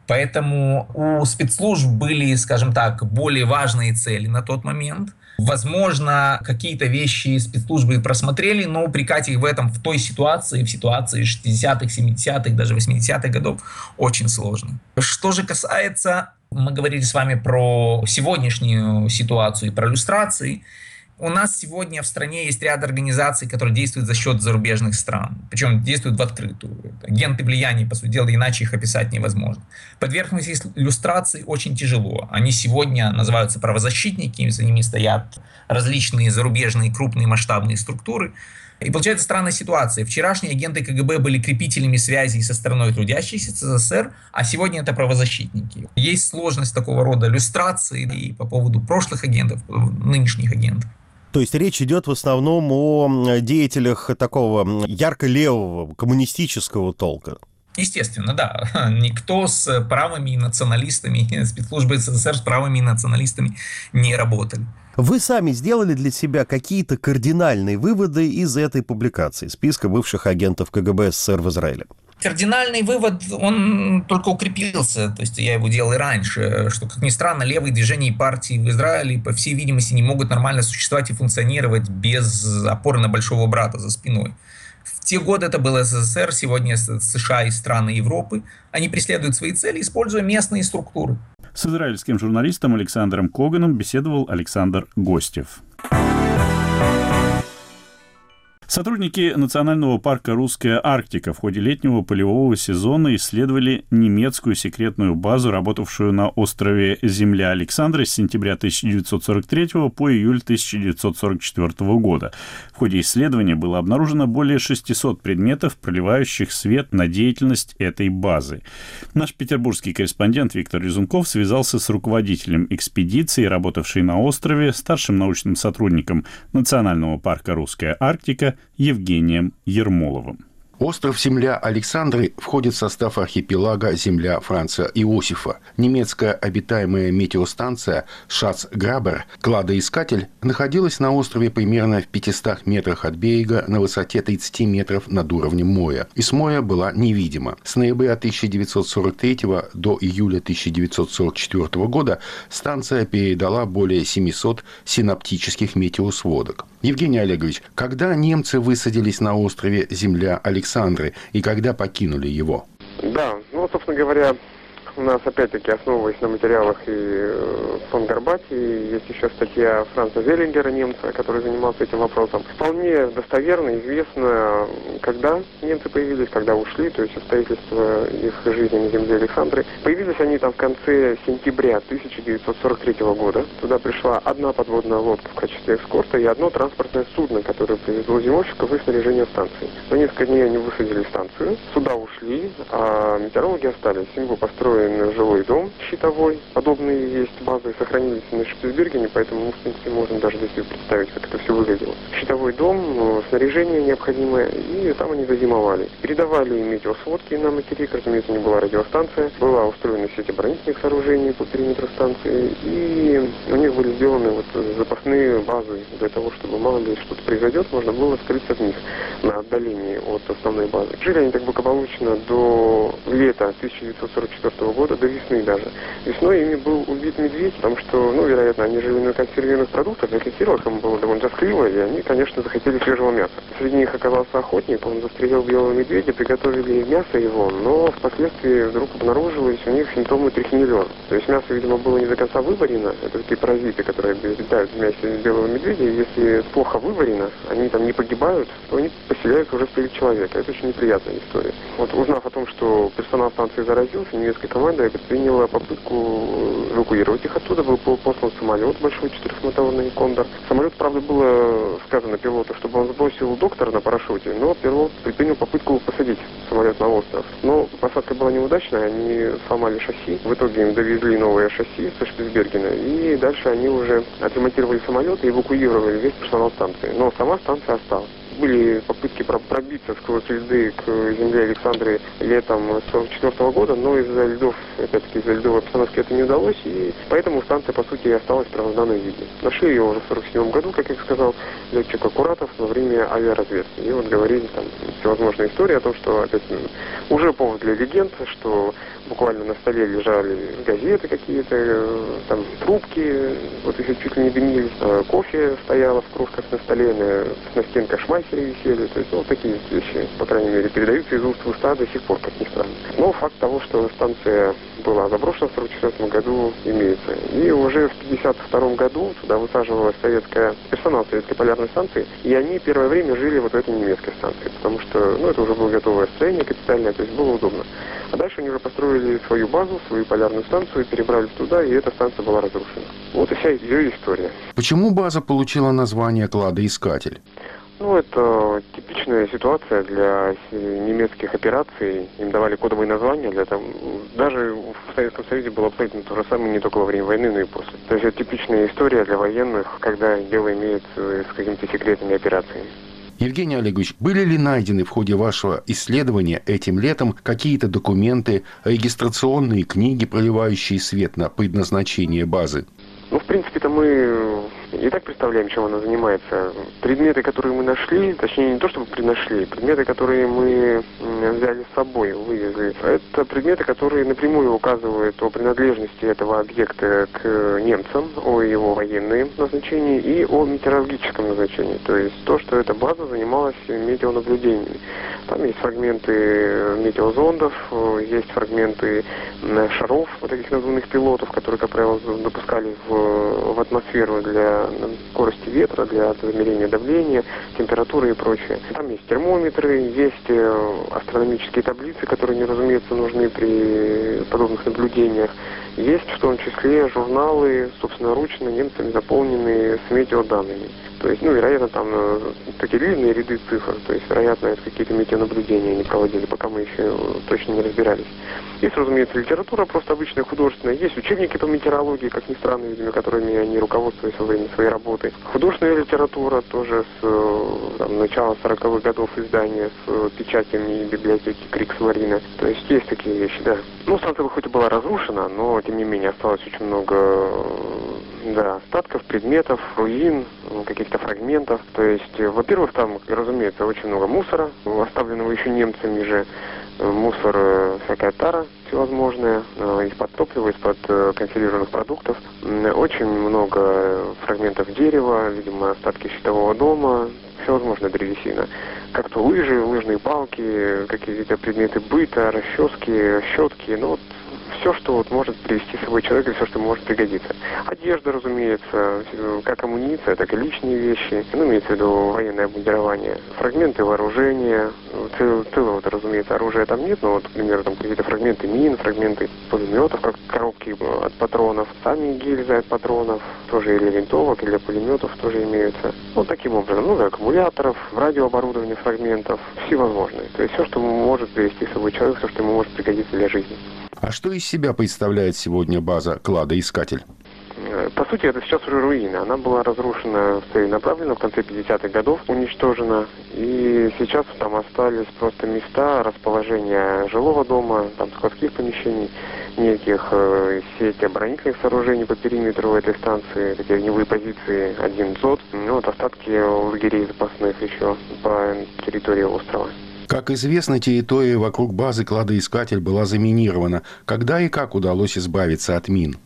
Поэтому у спецслужб были, скажем так, более важные цели на тот момент – Возможно, какие-то вещи спецслужбы просмотрели, но упрекать их в этом в той ситуации, в ситуации 60-х, 70-х, даже 80-х годов очень сложно. Что же касается, мы говорили с вами про сегодняшнюю ситуацию и про иллюстрации, у нас сегодня в стране есть ряд организаций, которые действуют за счет зарубежных стран. Причем действуют в открытую. Агенты влияния, по сути дела, иначе их описать невозможно. Подвергнуться иллюстрации очень тяжело. Они сегодня называются правозащитники, за ними стоят различные зарубежные крупные масштабные структуры. И получается странная ситуация. Вчерашние агенты КГБ были крепителями связей со страной трудящейся СССР, а сегодня это правозащитники. Есть сложность такого рода иллюстрации и по поводу прошлых агентов, нынешних агентов. То есть речь идет в основном о деятелях такого ярко-левого коммунистического толка. Естественно, да. Никто с правыми националистами, спецслужбы СССР с правыми националистами не работали. Вы сами сделали для себя какие-то кардинальные выводы из этой публикации, списка бывших агентов КГБ СССР в Израиле? Кардинальный вывод, он только укрепился, то есть я его делал и раньше, что, как ни странно, левые движения и партии в Израиле, по всей видимости, не могут нормально существовать и функционировать без опоры на большого брата за спиной. В те годы это был СССР, сегодня США и страны Европы. Они преследуют свои цели, используя местные структуры. С израильским журналистом Александром Коганом беседовал Александр Гостев. Сотрудники Национального парка «Русская Арктика» в ходе летнего полевого сезона исследовали немецкую секретную базу, работавшую на острове Земля Александра с сентября 1943 по июль 1944 года. В ходе исследования было обнаружено более 600 предметов, проливающих свет на деятельность этой базы. Наш петербургский корреспондент Виктор Резунков связался с руководителем экспедиции, работавшей на острове, старшим научным сотрудником Национального парка «Русская Арктика» Евгением Ермоловым. Остров Земля Александры входит в состав архипелага Земля Франца Иосифа. Немецкая обитаемая метеостанция Шац-Грабер, кладоискатель, находилась на острове примерно в 500 метрах от берега на высоте 30 метров над уровнем моря. И с моря была невидима. С ноября 1943 до июля 1944 года станция передала более 700 синаптических метеосводок. Евгений Олегович, когда немцы высадились на острове Земля Александры и когда покинули его? Да, ну, собственно говоря, у нас, опять-таки, основываясь на материалах и э, фон Горбати, есть еще статья Франца Зеллингера, немца, который занимался этим вопросом. Вполне достоверно известно, когда немцы появились, когда ушли, то есть обстоятельства их жизни на земле Александры. Появились они там в конце сентября 1943 года. Туда пришла одна подводная лодка в качестве эскорта и одно транспортное судно, которое привезло зимовщиков и снаряжение станции. За несколько дней они высадили станцию, сюда ушли, а метеорологи остались. Им был построен жилой дом щитовой. Подобные есть базы, сохранились на Шпицбергене, поэтому мы, в принципе, можем даже здесь представить, как это все выглядело. Щитовой дом, снаряжение необходимое, и там они зазимовали. Передавали метеосводки на материк, разумеется, не была радиостанция. Была устроена сеть оборонительных сооружений по периметру станции, и у них были сделаны вот запасные базы для того, чтобы мало ли что-то произойдет, можно было скрыться вниз на отдалении от основной базы. Жили они так благополучно до лета 1944 года, до весны даже. Весной ими был убит медведь, потому что, ну, вероятно, они жили на консервированных продуктах, ассоциировалось им было довольно тоскливо, и они, конечно, захотели свежего мяса. Среди них оказался охотник, он застрелил белого медведя, приготовили мясо его, но впоследствии вдруг обнаружилось у них симптомы трихинеллеза. То есть мясо, видимо, было не до конца выварено, это такие паразиты, которые обитают в мясе белого медведя, и если плохо выварено, они там не погибают, то они поселяются уже в теле человека. Это очень неприятная история. Вот узнав о том, что персонал станции заразился, немецкая команда предприняла попытку эвакуировать их оттуда, был послан самолет большой четырехмоторный «Кондор». Самолет, правда, было сказано пилоту, чтобы он сбросил доктора на парашюте, но пилот предпринял попытку посадить самолет на остров. Но посадка была неудачная, они сломали шасси. В итоге им довезли новое шасси со Шпицбергена, и дальше они уже отремонтировали самолет и эвакуировали весь персонал станции. Но сама станция осталась. Были попытки пробиться сквозь льды к земле Александры летом 1944 года, но из-за льдов, опять-таки из-за льдовой обстановки это не удалось, и поэтому станция, по сути, осталась в первозданном виде. Нашли ее уже в 1947 году, как я сказал, летчик Аккуратов во время авиаразведки. И вот говорили там всевозможные истории о том, что опять уже повод для легенд, что буквально на столе лежали газеты какие-то, э, там трубки, вот еще чуть ли не дымились, э, кофе стояло в кружках на столе, на, на стенках шмайсеры висели, то есть ну, вот такие вещи, по крайней мере, передаются из уст в уста до сих пор, как ни странно. Но факт того, что станция была заброшена в 1944 году, имеется. И уже в 1952 году туда высаживалась советская, персонал советской полярной станции, и они первое время жили вот в этой немецкой станции, потому что, ну, это уже было готовое строение капитальное, то есть было удобно. А дальше они уже построили свою базу, свою полярную станцию, перебрались туда, и эта станция была разрушена. Вот и вся ее история. Почему база получила название «Кладоискатель»? Ну, это типичная ситуация для немецких операций. Им давали кодовые названия для там. Даже в Советском Союзе было абсолютно то же самое, не только во время войны, но и после. То есть это типичная история для военных, когда дело имеет с какими-то секретными операциями. Евгений Олегович, были ли найдены в ходе вашего исследования этим летом какие-то документы, регистрационные книги, проливающие свет на предназначение базы? Ну, в принципе-то мы и так представляем, чем она занимается. Предметы, которые мы нашли, точнее не то, чтобы приношли, предметы, которые мы взяли с собой, вывезли, это предметы, которые напрямую указывают о принадлежности этого объекта к немцам, о его военном назначении и о метеорологическом назначении. То есть то, что эта база занималась метеонаблюдениями. Там есть фрагменты метеозондов, есть фрагменты шаров, вот таких названных пилотов, которые, как правило, допускали в, в атмосферу для скорости ветра, для замерения давления, температуры и прочее. Там есть термометры, есть э, астрономические таблицы, которые, не разумеется, нужны при подобных наблюдениях. Есть в том числе журналы, собственноручно немцами заполненные с метеоданными. То есть, ну, вероятно, там э, такие длинные ряды цифр, то есть, вероятно, это какие-то метеонаблюдения они проводили, пока мы еще точно не разбирались. Есть, разумеется, литература просто обычная, художественная. Есть учебники по метеорологии, как ни странно, видимо, которыми они руководствовались во время своей работы. Художественная литература тоже с э, там, начала 40-х годов издания с печатями библиотеки Крикс Марина. То есть есть такие вещи, да. Ну, станция хоть и была разрушена, но, тем не менее, осталось очень много э, да, остатков, предметов, руин, каких-то фрагментов. То есть, э, во-первых, там, разумеется, очень много мусора, оставленного еще немцами же. Э, мусор, э, всякая тара всевозможная, из-под топлива, из-под консервированных продуктов. Очень много фрагментов дерева, видимо, остатки щитового дома, всевозможная древесина. Как-то лыжи, лыжные палки, какие-то предметы быта, расчески, щетки, ну вот все, что вот может привести с собой человек, и все, что может пригодиться. Одежда, разумеется, как амуниция, так и личные вещи, ну, имеется в виду военное обмундирование, фрагменты вооружения, цел, целого, вот, разумеется, оружия там нет, но вот, например, там какие-то фрагменты мин, фрагменты пулеметов, как коробки от патронов, сами гильзы от патронов, тоже или винтовок, или пулеметов тоже имеются. Вот таким образом, много аккумуляторов, радиооборудования фрагментов, всевозможные. То есть все, что может привести с собой человек, все, что ему может пригодиться для жизни. А что из себя представляет сегодня база «Кладоискатель»? Э, по сути, это сейчас уже руина. Она была разрушена целенаправленно в конце 50-х годов, уничтожена. И сейчас там остались просто места расположения жилого дома, там складских помещений, неких э, сеть оборонительных сооружений по периметру этой станции, такие огневые позиции, один ЗОД, ну вот остатки лагерей запасных еще по территории острова. Как известно, территория вокруг базы кладоискатель была заминирована. Когда и как удалось избавиться от мин?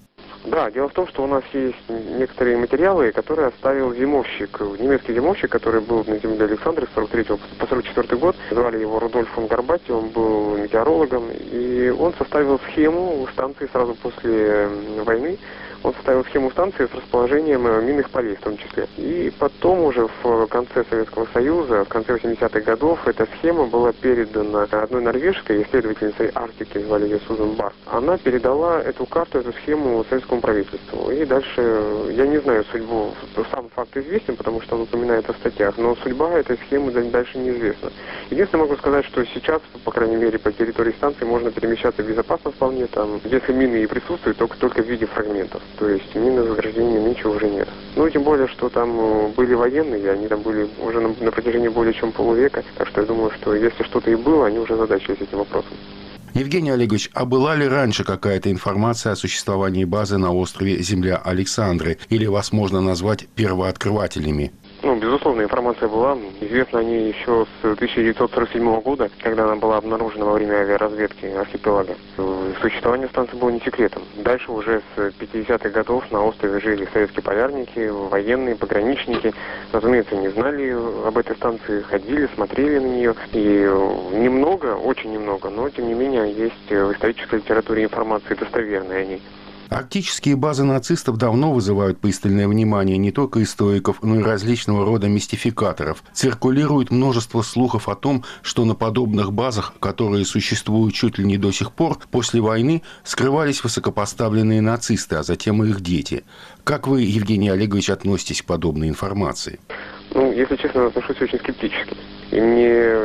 Да, дело в том, что у нас есть некоторые материалы, которые оставил зимовщик, немецкий зимовщик, который был на земле Александры с 43 по 44 год. Звали его Рудольф фон Горбати, он был метеорологом, и он составил схему станции сразу после войны, он составил схему станции с расположением э, минных полей в том числе. И потом уже в конце Советского Союза, в конце 80-х годов, эта схема была передана одной норвежской исследовательницей Арктики, звали ее Сузан Бар. Она передала эту карту, эту схему советскому правительству. И дальше, э, я не знаю судьбу, сам факт известен, потому что он упоминается в статьях, но судьба этой схемы дальше неизвестна. Единственное, могу сказать, что сейчас, по крайней мере, по территории станции можно перемещаться безопасно вполне, там, если мины и присутствуют, только, только в виде фрагментов. То есть мины заграждения ничего уже нет. Ну, тем более, что там э, были военные, они там были уже на, на протяжении более чем полувека. Так что я думаю, что если что-то и было, они уже задачились этим вопросом. Евгений Олегович, а была ли раньше какая-то информация о существовании базы на острове Земля Александры? Или вас можно назвать первооткрывателями? Ну, безусловно, информация была. Известна о ней еще с 1947 года, когда она была обнаружена во время авиаразведки архипелага. Существование станции было не секретом. Дальше уже с 50-х годов на острове жили советские полярники, военные, пограничники. Разумеется, не знали об этой станции, ходили, смотрели на нее. И немного, очень немного, но тем не менее есть в исторической литературе информация достоверная о ней. Арктические базы нацистов давно вызывают пристальное внимание не только историков, но и различного рода мистификаторов. Циркулирует множество слухов о том, что на подобных базах, которые существуют чуть ли не до сих пор, после войны скрывались высокопоставленные нацисты, а затем и их дети. Как вы, Евгений Олегович, относитесь к подобной информации? Ну, если честно, отношусь очень скептически. И мне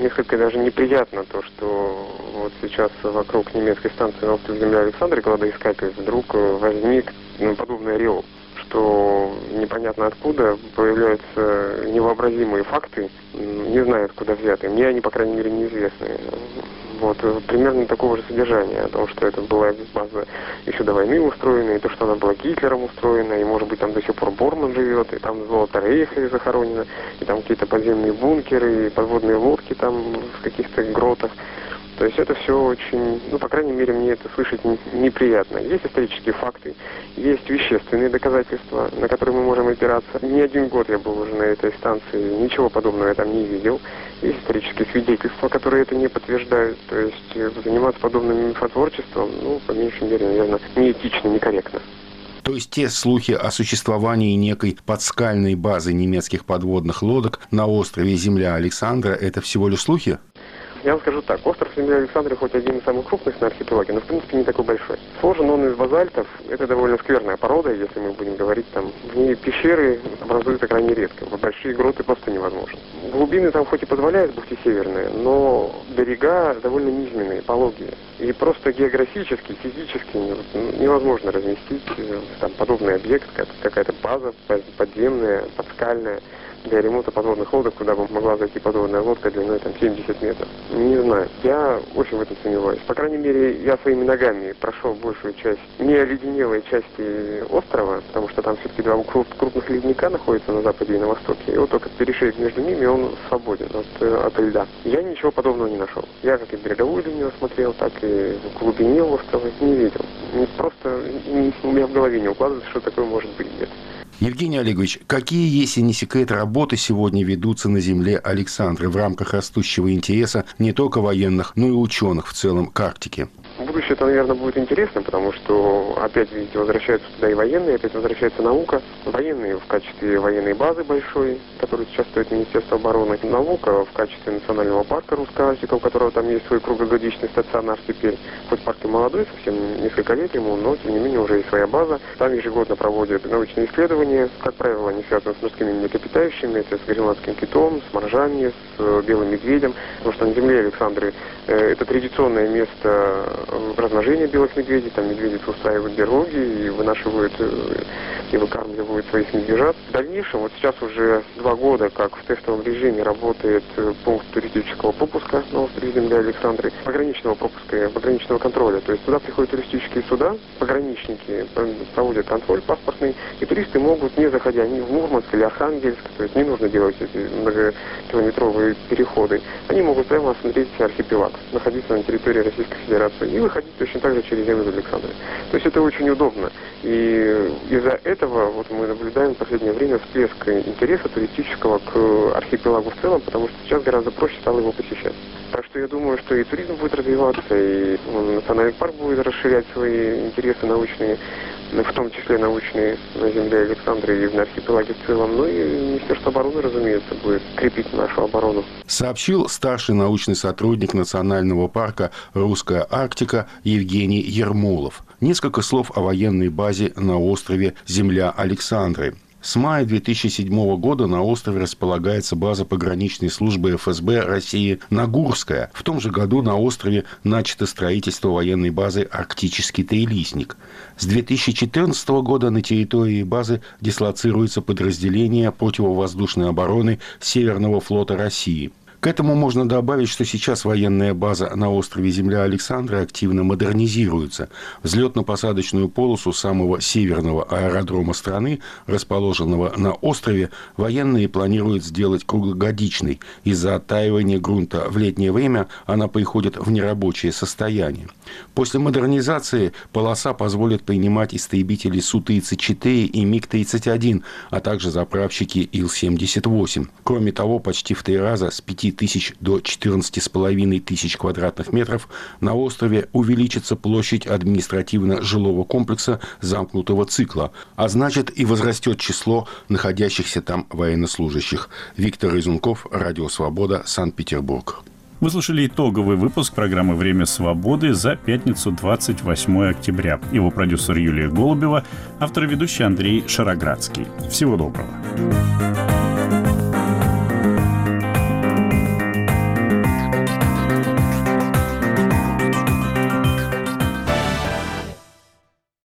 несколько даже неприятно то, что вот сейчас вокруг немецкой станции на острове Земля Александра кладоискатель вдруг э, возник ну, подобный ореол, что непонятно откуда появляются невообразимые факты, не знаю откуда взятые. Мне они, по крайней мере, неизвестны. Вот, э, примерно такого же содержания, о том, что это была база еще до войны устроена, и то, что она была Гитлером устроена, и, может быть, там до сих пор Борман живет, и там золото Рейха захоронено, и там какие-то подземные бункеры, и подводные лодки там в каких-то гротах. То есть это все очень, ну, по крайней мере, мне это слышать неприятно. Есть исторические факты, есть вещественные доказательства, на которые мы можем опираться. Не один год я был уже на этой станции, ничего подобного я там не видел. Исторические свидетельства, которые это не подтверждают. То есть э, заниматься подобным мифотворчеством, ну, по меньшей мере, наверное, неэтично, некорректно. То есть те слухи о существовании некой подскальной базы немецких подводных лодок на острове Земля Александра – это всего лишь слухи? Я вам скажу так, остров Земли Александры хоть один из самых крупных на архипелаге, но в принципе не такой большой. Сложен он из базальтов, это довольно скверная порода, если мы будем говорить там. В ней пещеры образуются крайне редко, большие гроты просто невозможно. Глубины там хоть и позволяют бухты северные, но берега довольно низменные, пологие. И просто географически, физически невозможно разместить э, там подобный объект, как какая-то база подземная, подскальная для ремонта подводных лодок, куда бы могла зайти подводная лодка длиной там 70 метров. Не знаю, я очень в этом сомневаюсь. По крайней мере, я своими ногами прошел большую часть не оледенелой части острова, потому что там все-таки два крупных ледника находятся на западе и на востоке. И вот только перешейк между ними, он свободен от, от льда. Я ничего подобного не нашел. Я как и береговую линию осмотрел, так и в глубине острова не видел. Просто у меня в голове не укладывается, что такое может быть где-то. Евгений Олегович, какие, если не секрет, работы сегодня ведутся на земле Александры в рамках растущего интереса не только военных, но и ученых в целом к Арктике? Будущее это, наверное, будет интересно, потому что опять, видите, возвращаются туда и военные, опять возвращается наука. Военные в качестве военной базы большой, которую сейчас стоит Министерство обороны. Наука в качестве национального парка Русская Арктика, у которого там есть свой круглогодичный стационар теперь. Хоть парк и молодой, совсем несколько лет ему, но тем не менее уже есть своя база. Там ежегодно проводят научные исследования. Как правило, они связаны с морскими млекопитающими, это с гренландским китом, с моржами, с э, белым медведем. Потому что на земле Александры э, это традиционное место размножение белых медведей, там медведи устраивают берлоги и вынашивают э, и выкармливают своих медвежат. В дальнейшем, вот сейчас уже два года, как в тестовом режиме работает э, пункт туристического пропуска на острове Земля Александры, пограничного пропуска, пограничного контроля. То есть туда приходят туристические суда, пограничники проводят контроль паспортный, и туристы могут, не заходя ни в Мурманск или Архангельск, то есть не нужно делать эти многокилометровые переходы, они могут прямо осмотреть архипелаг, находиться на территории Российской Федерации и выходить точно так же через землю Александры. То есть это очень удобно. И из-за этого вот мы наблюдаем в последнее время всплеск интереса туристического к архипелагу в целом, потому что сейчас гораздо проще стало его посещать. Так что я думаю, что и туризм будет развиваться, и национальный парк будет расширять свои интересы научные, в том числе научные на земле Александры и в архипелаге в целом. Ну и Министерство обороны, разумеется, будет крепить нашу оборону. Сообщил старший научный сотрудник Национального парка «Русская Арктика» Евгений Ермолов. Несколько слов о военной базе на острове Земля Александры. С мая 2007 года на острове располагается база пограничной службы ФСБ России Нагурская. В том же году на острове начато строительство военной базы «Арктический трилистник». С 2014 года на территории базы дислоцируется подразделение противовоздушной обороны Северного флота России – к этому можно добавить, что сейчас военная база на острове Земля Александра активно модернизируется. Взлетно-посадочную полосу самого северного аэродрома страны, расположенного на острове, военные планируют сделать круглогодичной. Из-за оттаивания грунта в летнее время она приходит в нерабочее состояние. После модернизации полоса позволит принимать истребители Су-34 и МиГ-31, а также заправщики Ил-78. Кроме того, почти в три раза с 5 тысяч до 14,5 тысяч квадратных метров, на острове увеличится площадь административно-жилого комплекса замкнутого цикла, а значит и возрастет число находящихся там военнослужащих. Виктор Изунков, Радио Свобода, Санкт-Петербург. Вы слушали итоговый выпуск программы «Время свободы» за пятницу 28 октября. Его продюсер Юлия Голубева, автор и ведущий Андрей Шароградский. Всего доброго.